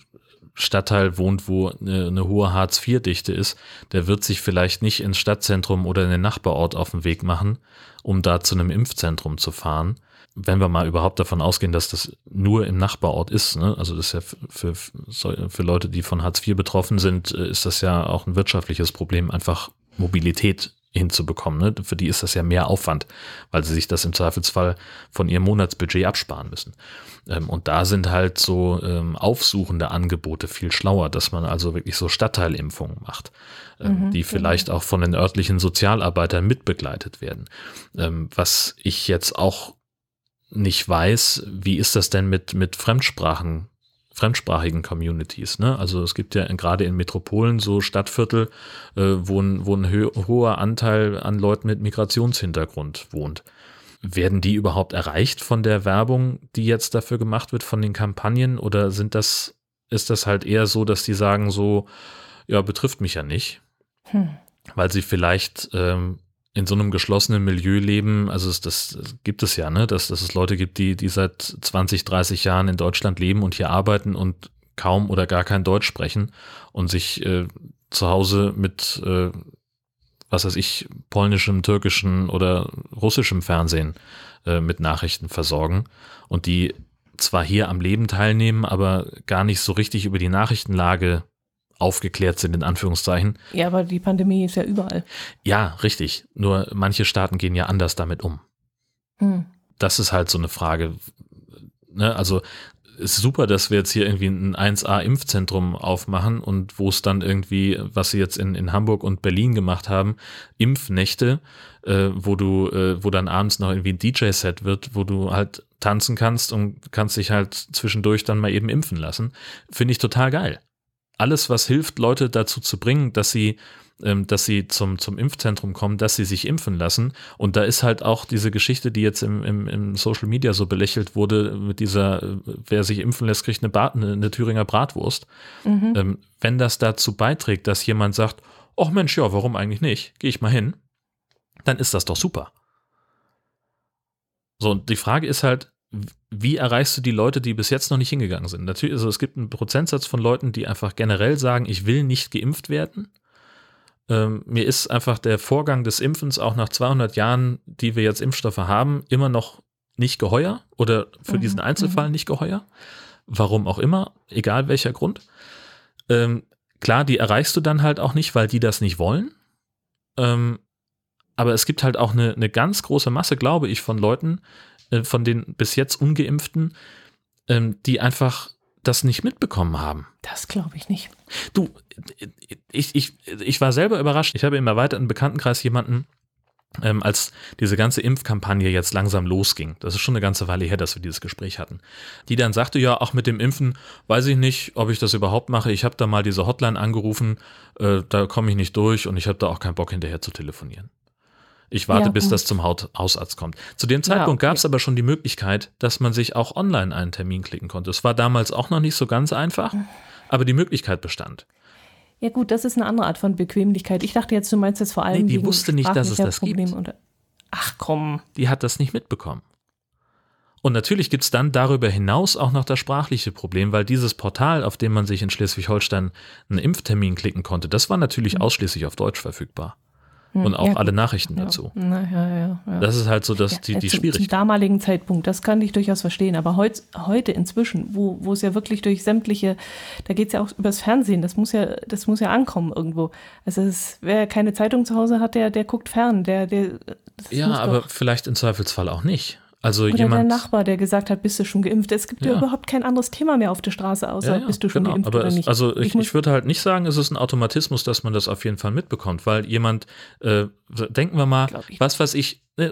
Stadtteil wohnt, wo eine, eine hohe Hartz-IV-Dichte ist, der wird sich vielleicht nicht ins Stadtzentrum oder in den Nachbarort auf den Weg machen, um da zu einem Impfzentrum zu fahren, wenn wir mal überhaupt davon ausgehen, dass das nur im Nachbarort ist, ne? also das ist ja für, für, für Leute, die von Hartz IV betroffen sind, äh, ist das ja auch ein wirtschaftliches Problem, einfach Mobilität hinzubekommen. Ne? Für die ist das ja mehr Aufwand, weil sie sich das im Zweifelsfall von ihrem Monatsbudget absparen müssen. Ähm, und da sind halt so ähm, aufsuchende Angebote viel schlauer, dass man also wirklich so Stadtteilimpfungen macht, ähm, mhm, die vielleicht genau. auch von den örtlichen Sozialarbeitern mitbegleitet werden. Ähm, was ich jetzt auch nicht weiß, wie ist das denn mit, mit Fremdsprachen, fremdsprachigen Communities. Ne? Also es gibt ja gerade in Metropolen so Stadtviertel, äh, wo ein, wo ein hoher Anteil an Leuten mit Migrationshintergrund wohnt. Werden die überhaupt erreicht von der Werbung, die jetzt dafür gemacht wird, von den Kampagnen? Oder sind das, ist das halt eher so, dass die sagen so, ja, betrifft mich ja nicht? Hm. Weil sie vielleicht ähm, in so einem geschlossenen Milieu leben, also es, das gibt es ja, ne, dass, dass es Leute gibt, die, die seit 20, 30 Jahren in Deutschland leben und hier arbeiten und kaum oder gar kein Deutsch sprechen und sich äh, zu Hause mit äh, was weiß ich, polnischem, türkischem oder russischem Fernsehen äh, mit Nachrichten versorgen und die zwar hier am Leben teilnehmen, aber gar nicht so richtig über die Nachrichtenlage aufgeklärt sind, in Anführungszeichen. Ja, aber die Pandemie ist ja überall. Ja, richtig. Nur manche Staaten gehen ja anders damit um. Hm. Das ist halt so eine Frage. Ne? Also ist super, dass wir jetzt hier irgendwie ein 1A-Impfzentrum aufmachen und wo es dann irgendwie, was sie jetzt in, in Hamburg und Berlin gemacht haben, Impfnächte, äh, wo du, äh, wo dann abends noch irgendwie ein DJ-Set wird, wo du halt tanzen kannst und kannst dich halt zwischendurch dann mal eben impfen lassen. Finde ich total geil. Alles, was hilft, Leute dazu zu bringen, dass sie ähm, dass sie zum, zum Impfzentrum kommen, dass sie sich impfen lassen. Und da ist halt auch diese Geschichte, die jetzt im, im, im Social Media so belächelt wurde, mit dieser, äh, wer sich impfen lässt, kriegt eine, Brat, eine, eine Thüringer Bratwurst. Mhm. Ähm, wenn das dazu beiträgt, dass jemand sagt, ach Mensch, ja, warum eigentlich nicht? Gehe ich mal hin, dann ist das doch super. So, und die Frage ist halt, wie erreichst du die Leute, die bis jetzt noch nicht hingegangen sind? Natürlich, also es gibt einen Prozentsatz von Leuten, die einfach generell sagen, ich will nicht geimpft werden. Ähm, mir ist einfach der Vorgang des Impfens auch nach 200 Jahren, die wir jetzt Impfstoffe haben, immer noch nicht geheuer oder für mhm. diesen Einzelfall mhm. nicht geheuer. Warum auch immer, egal welcher Grund. Ähm, klar, die erreichst du dann halt auch nicht, weil die das nicht wollen. Ähm, aber es gibt halt auch eine, eine ganz große Masse, glaube ich, von Leuten, äh, von den bis jetzt ungeimpften, ähm, die einfach das nicht mitbekommen haben. Das glaube ich nicht. Du, ich, ich, ich war selber überrascht. Ich habe im erweiterten Bekanntenkreis jemanden, ähm, als diese ganze Impfkampagne jetzt langsam losging, das ist schon eine ganze Weile her, dass wir dieses Gespräch hatten, die dann sagte, ja, auch mit dem Impfen weiß ich nicht, ob ich das überhaupt mache. Ich habe da mal diese Hotline angerufen, äh, da komme ich nicht durch und ich habe da auch keinen Bock hinterher zu telefonieren. Ich warte, ja, bis das zum Hausarzt kommt. Zu dem Zeitpunkt ja, okay. gab es aber schon die Möglichkeit, dass man sich auch online einen Termin klicken konnte. Es war damals auch noch nicht so ganz einfach, aber die Möglichkeit bestand. Ja gut, das ist eine andere Art von Bequemlichkeit. Ich dachte jetzt, du meinst jetzt vor allem. Nee, die wusste nicht, dass es das Problem gibt. Oder Ach komm. Die hat das nicht mitbekommen. Und natürlich gibt es dann darüber hinaus auch noch das sprachliche Problem, weil dieses Portal, auf dem man sich in Schleswig-Holstein einen Impftermin klicken konnte, das war natürlich mhm. ausschließlich auf Deutsch verfügbar. Hm, und auch ja, alle Nachrichten ja. dazu. Na, ja, das ist halt so dass die, die zum, Schwierigkeit. Zum damaligen Zeitpunkt, das kann ich durchaus verstehen. Aber heut, heute inzwischen, wo, wo es ja wirklich durch sämtliche, da geht es ja auch übers Fernsehen, das muss ja, das muss ja ankommen irgendwo. Also es, wer keine Zeitung zu Hause hat, der, der guckt fern. Der, der, ja, aber vielleicht im Zweifelsfall auch nicht. Also Oder jemand, der Nachbar, der gesagt hat, bist du schon geimpft? Es gibt ja, ja überhaupt kein anderes Thema mehr auf der Straße, außer ja, ja, bist du schon genau. geimpft Aber oder es, nicht. Also ich, ich, ich, würde halt nicht sagen, es ist ein Automatismus, dass man das auf jeden Fall mitbekommt, weil jemand, äh, denken wir mal, was weiß ich, äh,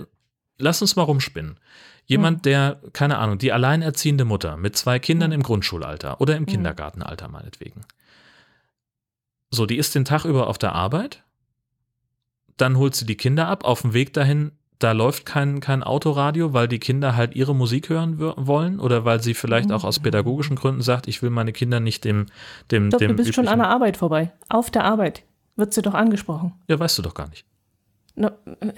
lass uns mal rumspinnen. Jemand, hm. der, keine Ahnung, die alleinerziehende Mutter mit zwei Kindern hm. im Grundschulalter oder im hm. Kindergartenalter meinetwegen. So, die ist den Tag über auf der Arbeit, dann holt sie die Kinder ab, auf dem Weg dahin da läuft kein, kein Autoradio, weil die Kinder halt ihre Musik hören wollen oder weil sie vielleicht auch aus mhm. pädagogischen Gründen sagt, ich will meine Kinder nicht dem dem Doch, dem du bist schon an der Arbeit vorbei. Auf der Arbeit wird sie doch angesprochen. Ja, weißt du doch gar nicht. No, äh,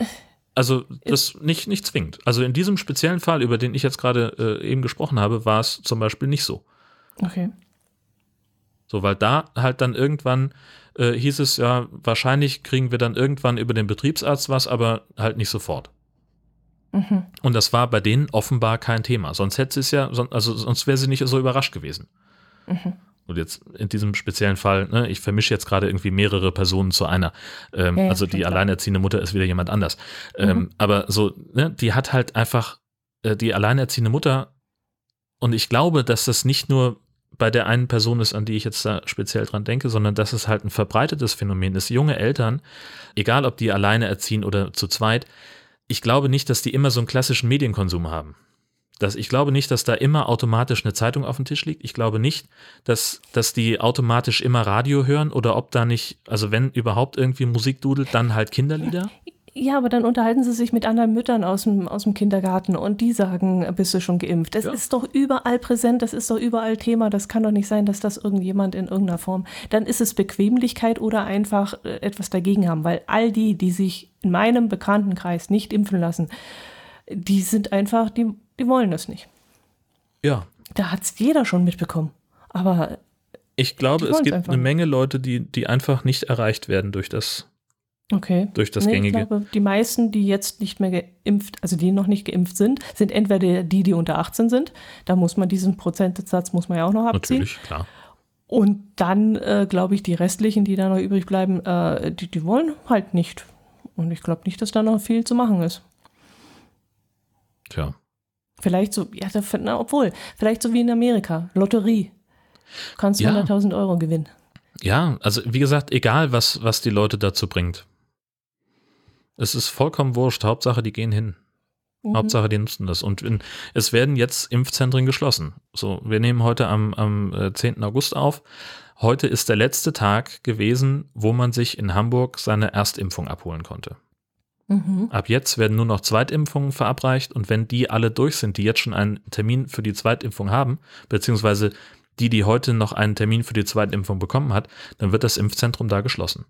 also das nicht nicht zwingend. Also in diesem speziellen Fall, über den ich jetzt gerade äh, eben gesprochen habe, war es zum Beispiel nicht so. Okay. So, weil da halt dann irgendwann äh, hieß es ja, wahrscheinlich kriegen wir dann irgendwann über den Betriebsarzt was, aber halt nicht sofort. Mhm. Und das war bei denen offenbar kein Thema. Sonst hätte es ja, also sonst wäre sie nicht so überrascht gewesen. Mhm. Und jetzt in diesem speziellen Fall, ne, ich vermische jetzt gerade irgendwie mehrere Personen zu einer. Ähm, ja, also die klar. alleinerziehende Mutter ist wieder jemand anders. Ähm, mhm. aber so, ne, die hat halt einfach äh, die alleinerziehende Mutter. Und ich glaube, dass das nicht nur bei der einen Person ist, an die ich jetzt da speziell dran denke, sondern dass es halt ein verbreitetes Phänomen ist. Junge Eltern, egal ob die alleine erziehen oder zu zweit, ich glaube nicht, dass die immer so einen klassischen Medienkonsum haben. Das, ich glaube nicht, dass da immer automatisch eine Zeitung auf dem Tisch liegt. Ich glaube nicht, dass, dass die automatisch immer Radio hören oder ob da nicht, also wenn überhaupt irgendwie Musik dudelt, dann halt Kinderlieder. Ja, aber dann unterhalten sie sich mit anderen Müttern aus dem, aus dem Kindergarten und die sagen, bist du schon geimpft? Das ja. ist doch überall präsent, das ist doch überall Thema. Das kann doch nicht sein, dass das irgendjemand in irgendeiner Form. Dann ist es Bequemlichkeit oder einfach äh, etwas dagegen haben, weil all die, die sich in meinem Bekanntenkreis nicht impfen lassen, die sind einfach, die, die wollen das nicht. Ja. Da hat es jeder schon mitbekommen. Aber ich glaube, es gibt eine Menge Leute, die, die einfach nicht erreicht werden durch das Okay. Durch das Nee, gängige. Ich glaube, die meisten, die jetzt nicht mehr geimpft, also die noch nicht geimpft sind, sind entweder die, die unter 18 sind. Da muss man diesen Prozentsatz muss man ja auch noch abziehen. Natürlich, klar. Und dann, äh, glaube ich, die restlichen, die da noch übrig bleiben, äh, die, die wollen halt nicht. Und ich glaube nicht, dass da noch viel zu machen ist. Tja. Vielleicht so, ja, da, na, obwohl, vielleicht so wie in Amerika, Lotterie. Du kannst Ja. 100.000 Euro gewinnen. Ja, also wie gesagt, egal was, was die Leute dazu bringt. Es ist vollkommen wurscht. Hauptsache, die gehen hin. Mhm. Hauptsache, die nutzen das. Und in, es werden jetzt Impfzentren geschlossen. So, wir nehmen heute am, am äh, 10. August auf. Heute ist der letzte Tag gewesen, wo man sich in Hamburg seine Erstimpfung abholen konnte. Mhm. Ab jetzt werden nur noch Zweitimpfungen verabreicht und wenn die alle durch sind, die jetzt schon einen Termin für die Zweitimpfung haben, beziehungsweise die, die heute noch einen Termin für die Zweitimpfung bekommen hat, dann wird das Impfzentrum da geschlossen.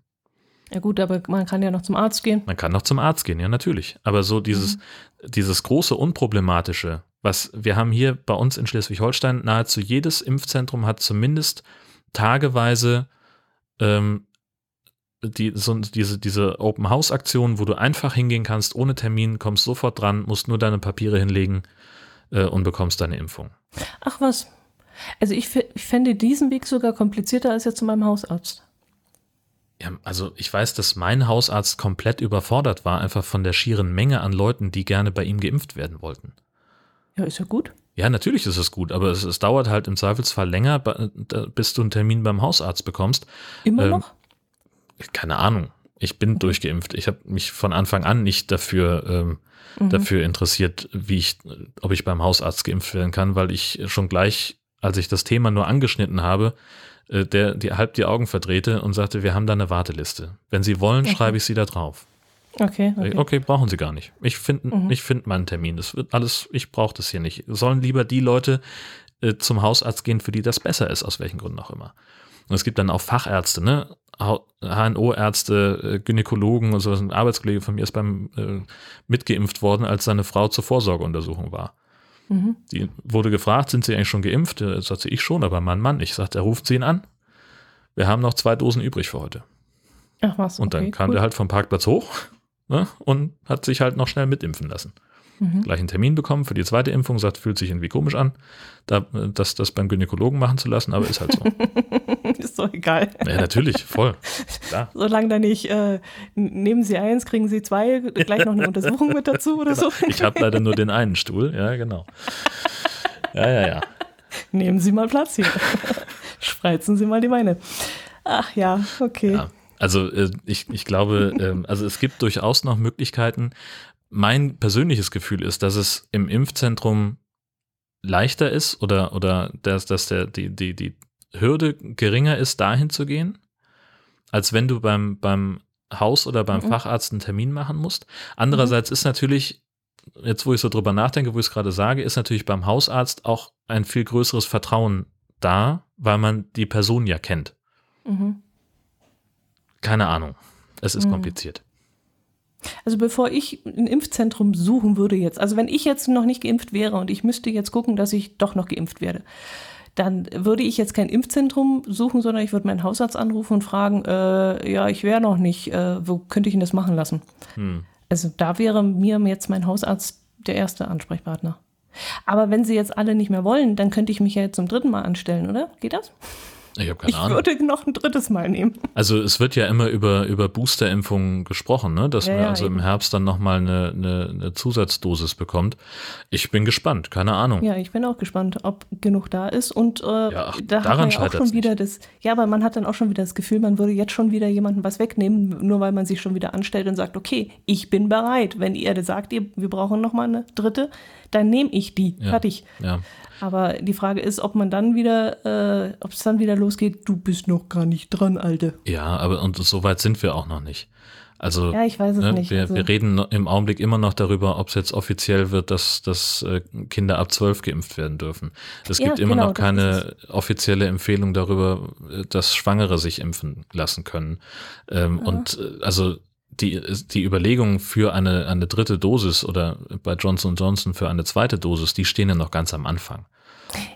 Ja gut, aber man kann ja noch zum Arzt gehen. Man kann noch zum Arzt gehen, ja natürlich. Aber so dieses, dieses große Unproblematische, was wir haben hier bei uns in Schleswig-Holstein, nahezu jedes Impfzentrum hat zumindest tageweise ähm, die, so, diese, diese Open-House-Aktion, wo du einfach hingehen kannst, ohne Termin, kommst sofort dran, musst nur deine Papiere hinlegen äh, und bekommst deine Impfung. Ach was. Also ich, ich fände diesen Weg sogar komplizierter als jetzt zu meinem Hausarzt. Ja, also ich weiß, dass mein Hausarzt komplett überfordert war, einfach von der schieren Menge an Leuten, die gerne bei ihm geimpft werden wollten. Ja, ist ja gut. Ja, natürlich ist es gut, aber es, es dauert halt im Zweifelsfall länger, bis du einen Termin beim Hausarzt bekommst. Immer Ähm, noch? Keine Ahnung. Ich bin durchgeimpft. Ich habe mich von Anfang an nicht dafür, ähm, Mhm. dafür interessiert, wie ich, ob ich beim Hausarzt geimpft werden kann, weil ich schon gleich, als ich das Thema nur angeschnitten habe, der die halb die Augen verdrehte und sagte, wir haben da eine Warteliste. Wenn Sie wollen, Okay. schreibe ich Sie da drauf. Okay, Okay, okay. brauchen Sie gar nicht. Ich finde Mhm. ich find meinen Termin. Das wird alles, ich brauche das hier nicht. Sollen lieber die Leute äh, zum Hausarzt gehen, für die das besser ist, aus welchen Gründen auch immer. Und es gibt dann auch Fachärzte, ne? HNO-Ärzte, äh, Gynäkologen und so. Ein Arbeitskollege von mir ist beim äh, mitgeimpft worden, als seine Frau zur Vorsorgeuntersuchung war. Mhm. Die wurde gefragt, sind Sie eigentlich schon geimpft? Äh, Sagte ich schon, aber mein Mann. Ich sagte, er ruft Sie ihn an. Wir haben noch zwei Dosen übrig für heute. Ach was. Und dann okay, kam cool. der halt vom Parkplatz hoch ne, und hat sich halt noch schnell mitimpfen lassen. Mhm. Gleich einen Termin bekommen für die zweite Impfung, sagt, fühlt sich irgendwie komisch an, da, das, das beim Gynäkologen machen zu lassen, aber ist halt so. ist doch egal. ja, natürlich, voll. Klar. Solange da nicht, äh, nehmen Sie eins, kriegen Sie zwei, gleich noch eine Untersuchung mit dazu oder so. Ich habe leider nur den einen Stuhl, ja, genau. Ja, ja, ja. Nehmen Sie mal Platz hier. Spreizen Sie mal die Beine. Ach ja, okay. Ja, also äh, ich, ich glaube, ähm, also es gibt durchaus noch Möglichkeiten. Mein persönliches Gefühl ist, dass es im Impfzentrum leichter ist oder, oder dass, dass der, die, die, die Hürde geringer ist, dahin zu gehen, als wenn du beim, beim Haus oder beim Mhm. Facharzt einen Termin machen musst. Andererseits ist natürlich, jetzt wo ich so drüber nachdenke, wo ich es gerade sage, ist natürlich beim Hausarzt auch ein viel größeres Vertrauen da, weil man die Person ja kennt. Mhm. Keine Ahnung. Es ist Mhm. kompliziert. Also bevor ich ein Impfzentrum suchen würde jetzt, also wenn ich jetzt noch nicht geimpft wäre und ich müsste jetzt gucken, dass ich doch noch geimpft werde, dann würde ich jetzt kein Impfzentrum suchen, sondern ich würde meinen Hausarzt anrufen und fragen, äh, ja, ich wäre noch nicht, äh, wo könnte ich denn das machen lassen? Hm. Also da wäre mir jetzt mein Hausarzt der erste Ansprechpartner. Aber wenn sie jetzt alle nicht mehr wollen, dann könnte ich mich ja jetzt zum dritten Mal anstellen, oder? Geht das? Ich habe keine ich Ahnung. würde noch ein drittes Mal nehmen. Also es wird ja immer über, über Boosterimpfungen gesprochen, ne? dass Ja, man ja, also im eben. Herbst dann nochmal eine, eine, eine Zusatzdosis bekommt. Ich bin gespannt, keine Ahnung. Ja, ich bin auch gespannt, ob genug da ist. Und äh, Ja, ach, da hat daran man ja auch schon wieder das. Ja, aber man hat dann auch schon wieder das Gefühl, man würde jetzt schon wieder jemandem was wegnehmen, nur weil man sich schon wieder anstellt und sagt, okay, ich bin bereit. Wenn ihr sagt, ihr, wir brauchen noch mal eine dritte, dann nehme ich die. Ja. Fertig. Ja. Aber die Frage ist, ob man dann wieder, äh, ob es dann wieder losgeht, du bist noch gar nicht dran, Alte. ja, aber und so weit sind wir auch noch nicht. Also Ja, ich weiß es ne, nicht. wir, also, wir reden im Augenblick immer noch darüber, ob es jetzt offiziell wird, dass, dass äh, Kinder ab 12 geimpft werden dürfen. Es Ja, gibt immer genau, noch keine offizielle Empfehlung darüber, äh, dass Schwangere sich impfen lassen können. Ähm, Und äh, also die, die Überlegungen für eine, eine dritte Dosis oder bei Johnson Johnson für eine zweite Dosis, die stehen ja noch ganz am Anfang.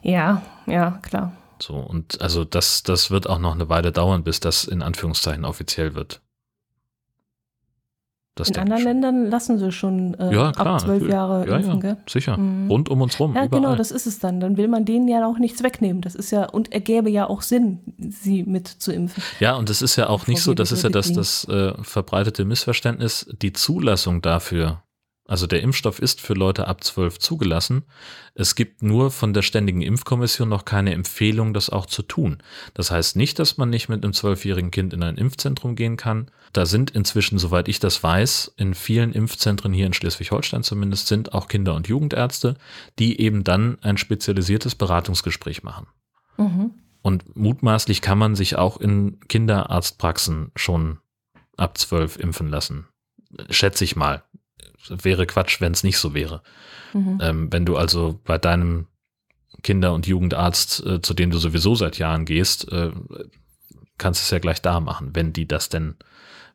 ja, ja, klar. So, und also das, das wird auch noch eine Weile dauern, bis das in Anführungszeichen offiziell wird. Das In anderen. Ländern lassen sie schon äh, Ja, klar. ab zwölf. Jahre ja, impfen, ja, gell? Sicher. Mhm. Rund um uns rum. Ja, überall. genau, das ist es dann. Dann will man denen ja auch nichts wegnehmen. Das ist ja, und ergäbe ja auch Sinn, sie mit zu impfen. Ja, und es ist ja auch nicht so, das ist ja das, das äh, verbreitete Missverständnis, die Zulassung dafür, also der Impfstoff ist für Leute ab 12 zugelassen. Es gibt nur von der Ständigen Impfkommission noch keine Empfehlung, das auch zu tun. Das heißt nicht, dass man nicht mit einem zwölfjährigen Kind in ein Impfzentrum gehen kann. Da sind inzwischen, soweit ich das weiß, in vielen Impfzentren hier in Schleswig-Holstein zumindest sind auch Kinder- und Jugendärzte, die eben dann ein spezialisiertes Beratungsgespräch machen. Mhm. Und mutmaßlich kann man sich auch in Kinderarztpraxen schon ab 12 impfen lassen. Schätze ich mal. Wäre Quatsch, wenn es nicht so wäre. Mhm. Ähm, wenn du also bei deinem Kinder- und Jugendarzt, äh, zu dem du sowieso seit Jahren gehst, äh, kannst du es ja gleich da machen, wenn die das denn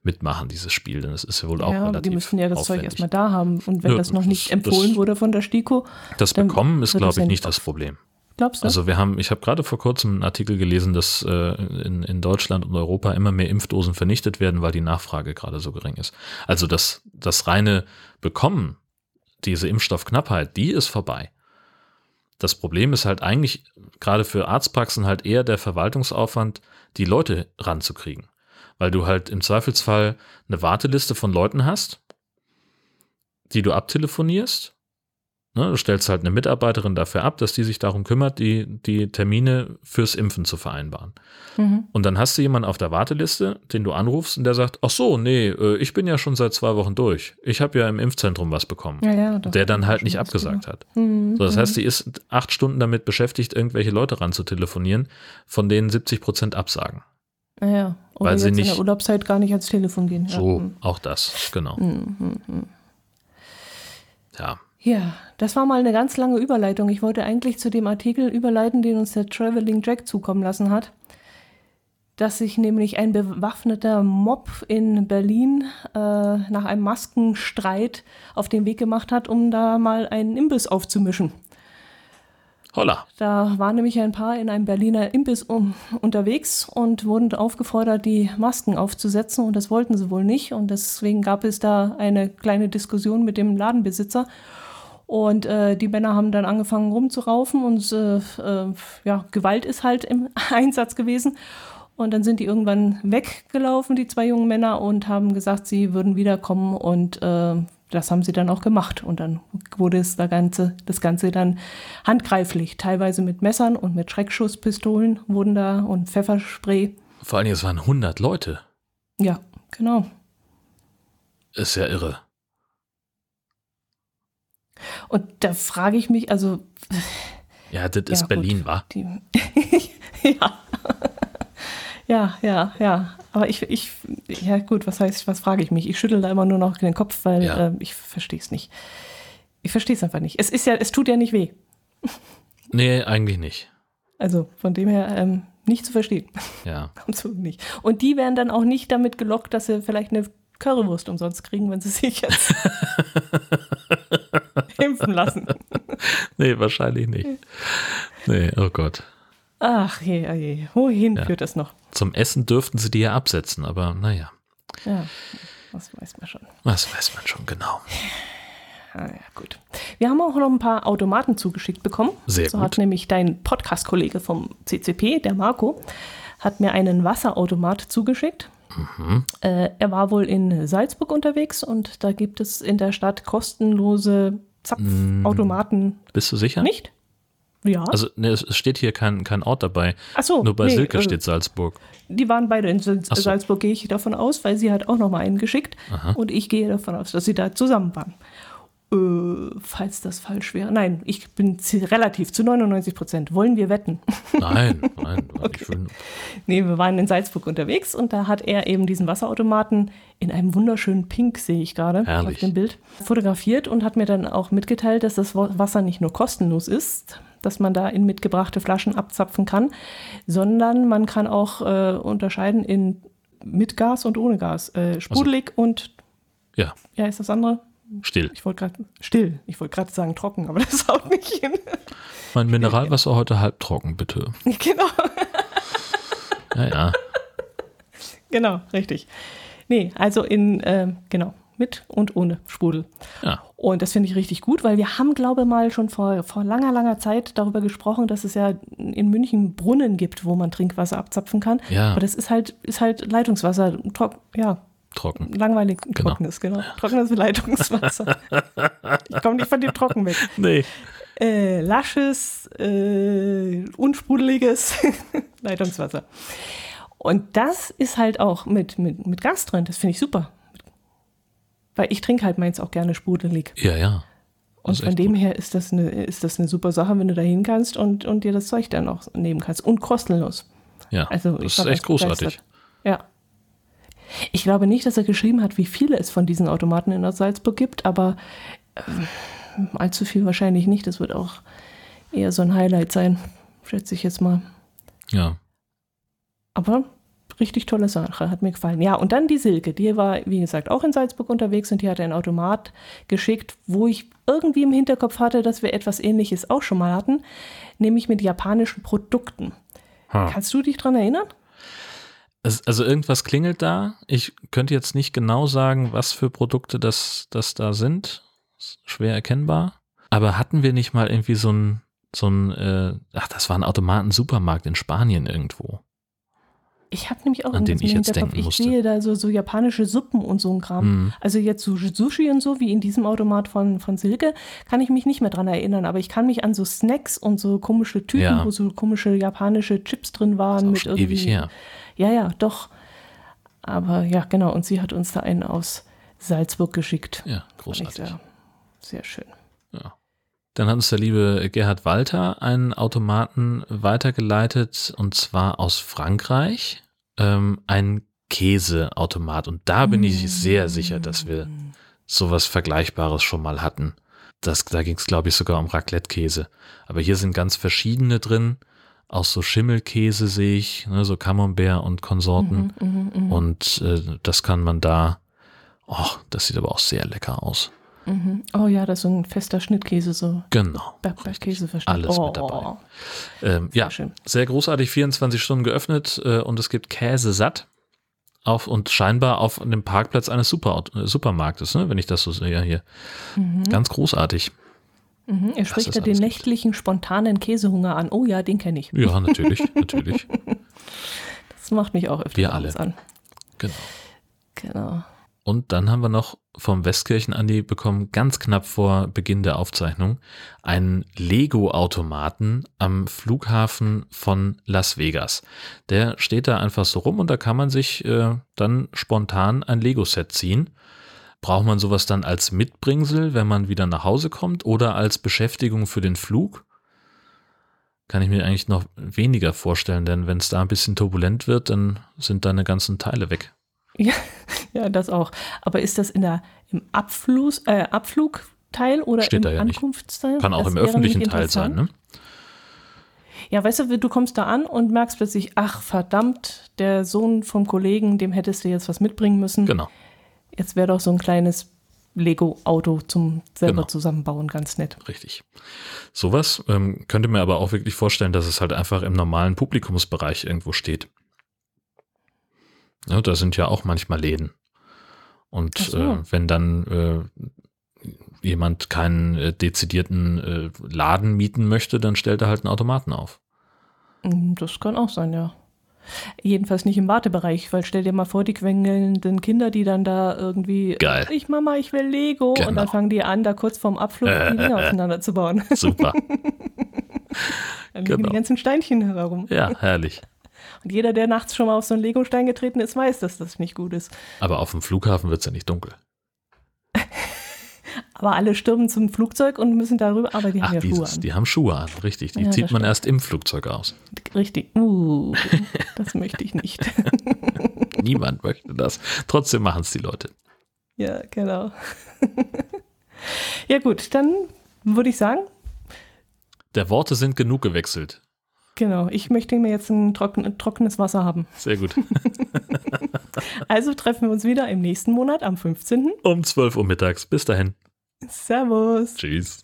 mitmachen, dieses Spiel. Denn es ist ja wohl auch ja, relativ die müssen ja das Zeug aufwendig. erstmal da haben. Und wenn Ja, das noch das- nicht das- empfohlen wurde von der STIKO, Das Bekommen ist, glaube das ich, nicht nicht das Problem. glaubst du? Also wir haben, ich habe gerade vor kurzem einen Artikel gelesen, dass äh, in, in Deutschland und Europa immer mehr Impfdosen vernichtet werden, weil die Nachfrage gerade so gering ist. Also das, das reine Bekommen, diese Impfstoffknappheit, die ist vorbei. Das Problem ist halt eigentlich gerade für Arztpraxen halt eher der Verwaltungsaufwand, die Leute ranzukriegen. Weil du halt im Zweifelsfall eine Warteliste von Leuten hast, die du abtelefonierst Ne, du stellst halt eine Mitarbeiterin dafür ab, dass die sich darum kümmert, die, die Termine fürs Impfen zu vereinbaren. mhm. Und dann hast du jemanden auf der Warteliste, den du anrufst und der sagt, ach so, nee, äh, ich bin ja schon seit zwei Wochen durch. Ich habe ja im Impfzentrum was bekommen. ja, ja, das der dann halt nicht abgesagt hat. Mhm. So, das mhm. heißt, die ist acht Stunden damit beschäftigt, irgendwelche Leute ranzutelefonieren, von denen 70 Prozent absagen. Ja, ja. Oder weil sie jetzt in nicht- der Urlaubszeit gar nicht ans Telefon gehen. So, auch das, genau. Mhm. Ja, Ja, das war mal eine ganz lange Überleitung. Ich wollte eigentlich zu dem Artikel überleiten, den uns der Traveling Jack zukommen lassen hat. Dass sich nämlich ein bewaffneter Mob in Berlin äh, nach einem Maskenstreit auf den Weg gemacht hat, um da mal einen Imbiss aufzumischen. Holla. Da waren nämlich ein paar in einem Berliner Imbiss um, unterwegs und wurden aufgefordert, die Masken aufzusetzen. Und das wollten sie wohl nicht. Und deswegen gab es da eine kleine Diskussion mit dem Ladenbesitzer. Und äh, die Männer haben dann angefangen rumzuraufen und äh, äh, ja, Gewalt ist halt im Einsatz gewesen. Und dann sind die irgendwann weggelaufen, die zwei jungen Männer, und haben gesagt, sie würden wiederkommen und äh, das haben sie dann auch gemacht. Und dann wurde es da Ganze, das Ganze dann handgreiflich. Teilweise mit Messern und mit Schreckschusspistolen wurden da und Pfefferspray. Vor allen Dingen, es waren 100 Leute. Ja, genau. Ist ja irre. Und da frage ich mich, also Ja, das ist Ja, Berlin, gut. wa? die, ja. Ja, ja, ja. Aber ich, ich, ja gut, was heißt, was frage ich mich? Ich schüttel da immer nur noch den Kopf, weil Ja. äh, ich verstehe es nicht. Ich verstehe es einfach nicht. Es ist ja, es tut ja nicht weh. Nee, eigentlich nicht. Also von dem her ähm, nicht zu verstehen. Ja. Absolut nicht. Und die werden dann auch nicht damit gelockt, dass sie vielleicht eine Currywurst umsonst kriegen, wenn sie sich jetzt impfen lassen. Nee, wahrscheinlich nicht. Nee, oh Gott. Ach je, oh je. wohin Ja. führt das noch? Zum Essen dürften sie die ja absetzen, aber naja, Ja, das weiß man schon. was weiß man schon genau. Ah, ja, gut. Wir haben auch noch ein paar Automaten zugeschickt bekommen. Sehr so gut. hat nämlich dein Podcast-Kollege vom CCP, der Marco, hat mir einen Wasserautomat zugeschickt. Mhm. Äh, er war wohl in Salzburg unterwegs und da gibt es in der Stadt kostenlose Zapfautomaten. Bist du sicher? Nicht? Ja. Also, ne, es es steht hier kein, kein Ort dabei. Ach so, Nur bei nee, Silke äh, steht Salzburg. Die waren beide in so. Salzburg, gehe ich davon aus, weil sie hat auch noch mal einen geschickt. Aha. Und ich gehe davon aus, dass sie da zusammen waren. Äh, falls das falsch wäre. Nein, ich bin relativ zu 99 Prozent. Wollen wir wetten? Nein, nein. ich will, nee, wir waren in Salzburg unterwegs und da hat er eben diesen Wasserautomaten in einem wunderschönen Pink, sehe ich gerade Herrlich. auf dem Bild, fotografiert und hat mir dann auch mitgeteilt, dass das Wa- Wasser nicht nur kostenlos ist, dass man da in mitgebrachte Flaschen abzapfen kann, sondern man kann auch äh, unterscheiden in mit Gas und ohne Gas. Äh, sprudelig und, ja, ja, ist das andere? still. Ich wollte gerade, still. Ich wollte gerade sagen trocken, aber das haut nicht hin. Mein Mineralwasser heute halbtrocken, bitte. genau. Ja, ja. Genau, richtig. Nee, also in, ähm, genau, mit und ohne Sprudel. Ja. Und das finde ich richtig gut, weil wir haben, glaube ich, mal schon vor, vor langer, langer Zeit darüber gesprochen, dass es ja in München Brunnen gibt, wo man Trinkwasser abzapfen kann. Ja. Aber das ist halt, ist halt Leitungswasser, trock, ja, Trocken. langweilig Genau. trockenes, genau. Trockenes Leitungswasser. ich komme nicht von dem Trocken weg. Nee. Äh, lasches, äh, unsprudeliges Leitungswasser. Und das ist halt auch mit, mit, mit Gas drin. Das finde ich super. Weil ich trinke halt meins auch gerne sprudelig. Ja, ja. Und von dem gut. her ist das, eine, ist das eine super Sache, wenn du da hin kannst und, und dir das Zeug dann auch nehmen kannst. Und kostenlos. Ja, Also das ist echt großartig. Ja. Ich glaube nicht, dass er geschrieben hat, wie viele es von diesen Automaten in Salzburg gibt, aber ähm, allzu viel wahrscheinlich nicht. Das wird auch eher so ein Highlight sein, schätze ich jetzt mal. Ja. Aber richtig tolle Sache, hat mir gefallen. Ja, und dann die Silke, die war, wie gesagt, auch in Salzburg unterwegs und die hat einen Automat geschickt, wo ich irgendwie im Hinterkopf hatte, dass wir etwas Ähnliches auch schon mal hatten, nämlich mit japanischen Produkten. Ha. Kannst du dich dran erinnern? Es, also irgendwas klingelt da. Ich könnte jetzt nicht genau sagen, was für Produkte das, das da sind. Schwer erkennbar. Aber hatten wir nicht mal irgendwie so ein, so ein, äh, ach, das war ein Automaten-Supermarkt in Spanien irgendwo. Ich habe nämlich auch An den ich jetzt denken Ich musste. sehe da so, so japanische Suppen und so ein Kram. Hm. Also jetzt so Sushi und so, wie in diesem Automat von, von Silke, kann ich mich nicht mehr dran erinnern. Aber ich kann mich an so Snacks und so komische Tüten, Ja. wo so komische japanische Chips drin waren. mit irgendwie, ewig her. Ja, ja, doch. Aber ja, genau. Und sie hat uns da einen aus Salzburg geschickt. Ja, großartig. sehr, sehr schön. Ja. Dann hat uns der liebe Gerhard Walter einen Automaten weitergeleitet und zwar aus Frankreich. Ähm, ein Käseautomat. Und da bin ich sehr sicher, dass wir sowas Vergleichbares schon mal hatten. Das, da ging es, glaube ich, sogar um Raclette-Käse. Aber hier sind ganz verschiedene drin. Auch so Schimmelkäse sehe ich, ne, so Camembert und Konsorten. Mhm, mhm, mhm, Und äh, das kann man da. Oh, das sieht aber auch sehr lecker aus. Mhm. Oh ja, das ist so ein fester Schnittkäse, so Genau. Bergkäse Alles mit dabei. Ähm, ja, schön. sehr großartig, 24 Stunden geöffnet äh, und es gibt Käse satt. Auf, und scheinbar auf dem Parkplatz eines Super, äh, Supermarktes, ne, wenn ich das so sehe hier. Ganz großartig. Mhm. Er spricht da den alles gibt. nächtlichen, spontanen Käsehunger an. Oh ja, den kenne ich. Ja, natürlich, natürlich. Das macht mich auch öfter Wir abends alle. an. Genau. Genau. Und dann haben wir noch vom Westkirchen Andi bekommen, ganz knapp vor Beginn der Aufzeichnung, einen Lego-Automaten am Flughafen von Las Vegas. Der steht da einfach so rum und da kann man sich äh, dann spontan ein Lego-Set ziehen. Braucht man sowas dann als Mitbringsel, wenn man wieder nach Hause kommt oder als Beschäftigung für den Flug? Kann ich mir eigentlich noch weniger vorstellen, denn wenn es da ein bisschen turbulent wird, dann sind deine ganzen Teile weg. Ja, ja, das auch. Aber ist das in der, im Abflug, äh, Abflugteil oder Steht im da ja nicht. Ankunftsteil? Kann auch Das im öffentlichen Teil sein, ne? Ja, weißt du, du kommst da an und merkst plötzlich, ach verdammt, der Sohn vom Kollegen, dem hättest du jetzt was mitbringen müssen. Genau. Jetzt wäre doch so ein kleines Lego-Auto zum selber Genau. zusammenbauen ganz nett. Richtig. Sowas ähm, könnte mir aber auch wirklich vorstellen, dass es halt einfach im normalen Publikumsbereich irgendwo steht. Ja, da sind ja auch manchmal Läden. Und so. äh, wenn dann äh, jemand keinen äh, dezidierten äh, Laden mieten möchte, dann stellt er halt einen Automaten auf. Mm, Das kann auch sein, ja. Jedenfalls nicht im Wartebereich, weil stell dir mal vor, die quengelnden Kinder, die dann da irgendwie, Geil. ich Mama, ich will Lego. Und Genau. dann fangen die an, da kurz vorm Abflug die Dinger auseinanderzubauen. Super. Dann liegen Genau. die ganzen Steinchen herum. ja, herrlich. Und jeder, der nachts schon mal auf so einen Lego-Stein getreten ist, weiß, dass das nicht gut ist. Aber auf dem Flughafen wird es ja nicht dunkel. Aber alle stürmen zum Flugzeug und müssen darüber, aber die Ach, haben ja Schuhe dieses, an. die haben Schuhe an, richtig. Die Ja, zieht man stimmt. erst im Flugzeug aus. Richtig. Uh, das möchte ich nicht. Niemand möchte das. Trotzdem machen es die Leute. Ja, genau. ja, gut, dann würde ich sagen, Der Worte sind genug gewechselt. Genau, ich möchte mir jetzt ein trocken, trockenes Wasser haben. Sehr gut. Also treffen wir uns wieder im nächsten Monat am 15. Um 12 Uhr mittags. Bis dahin. Servus. Tschüss.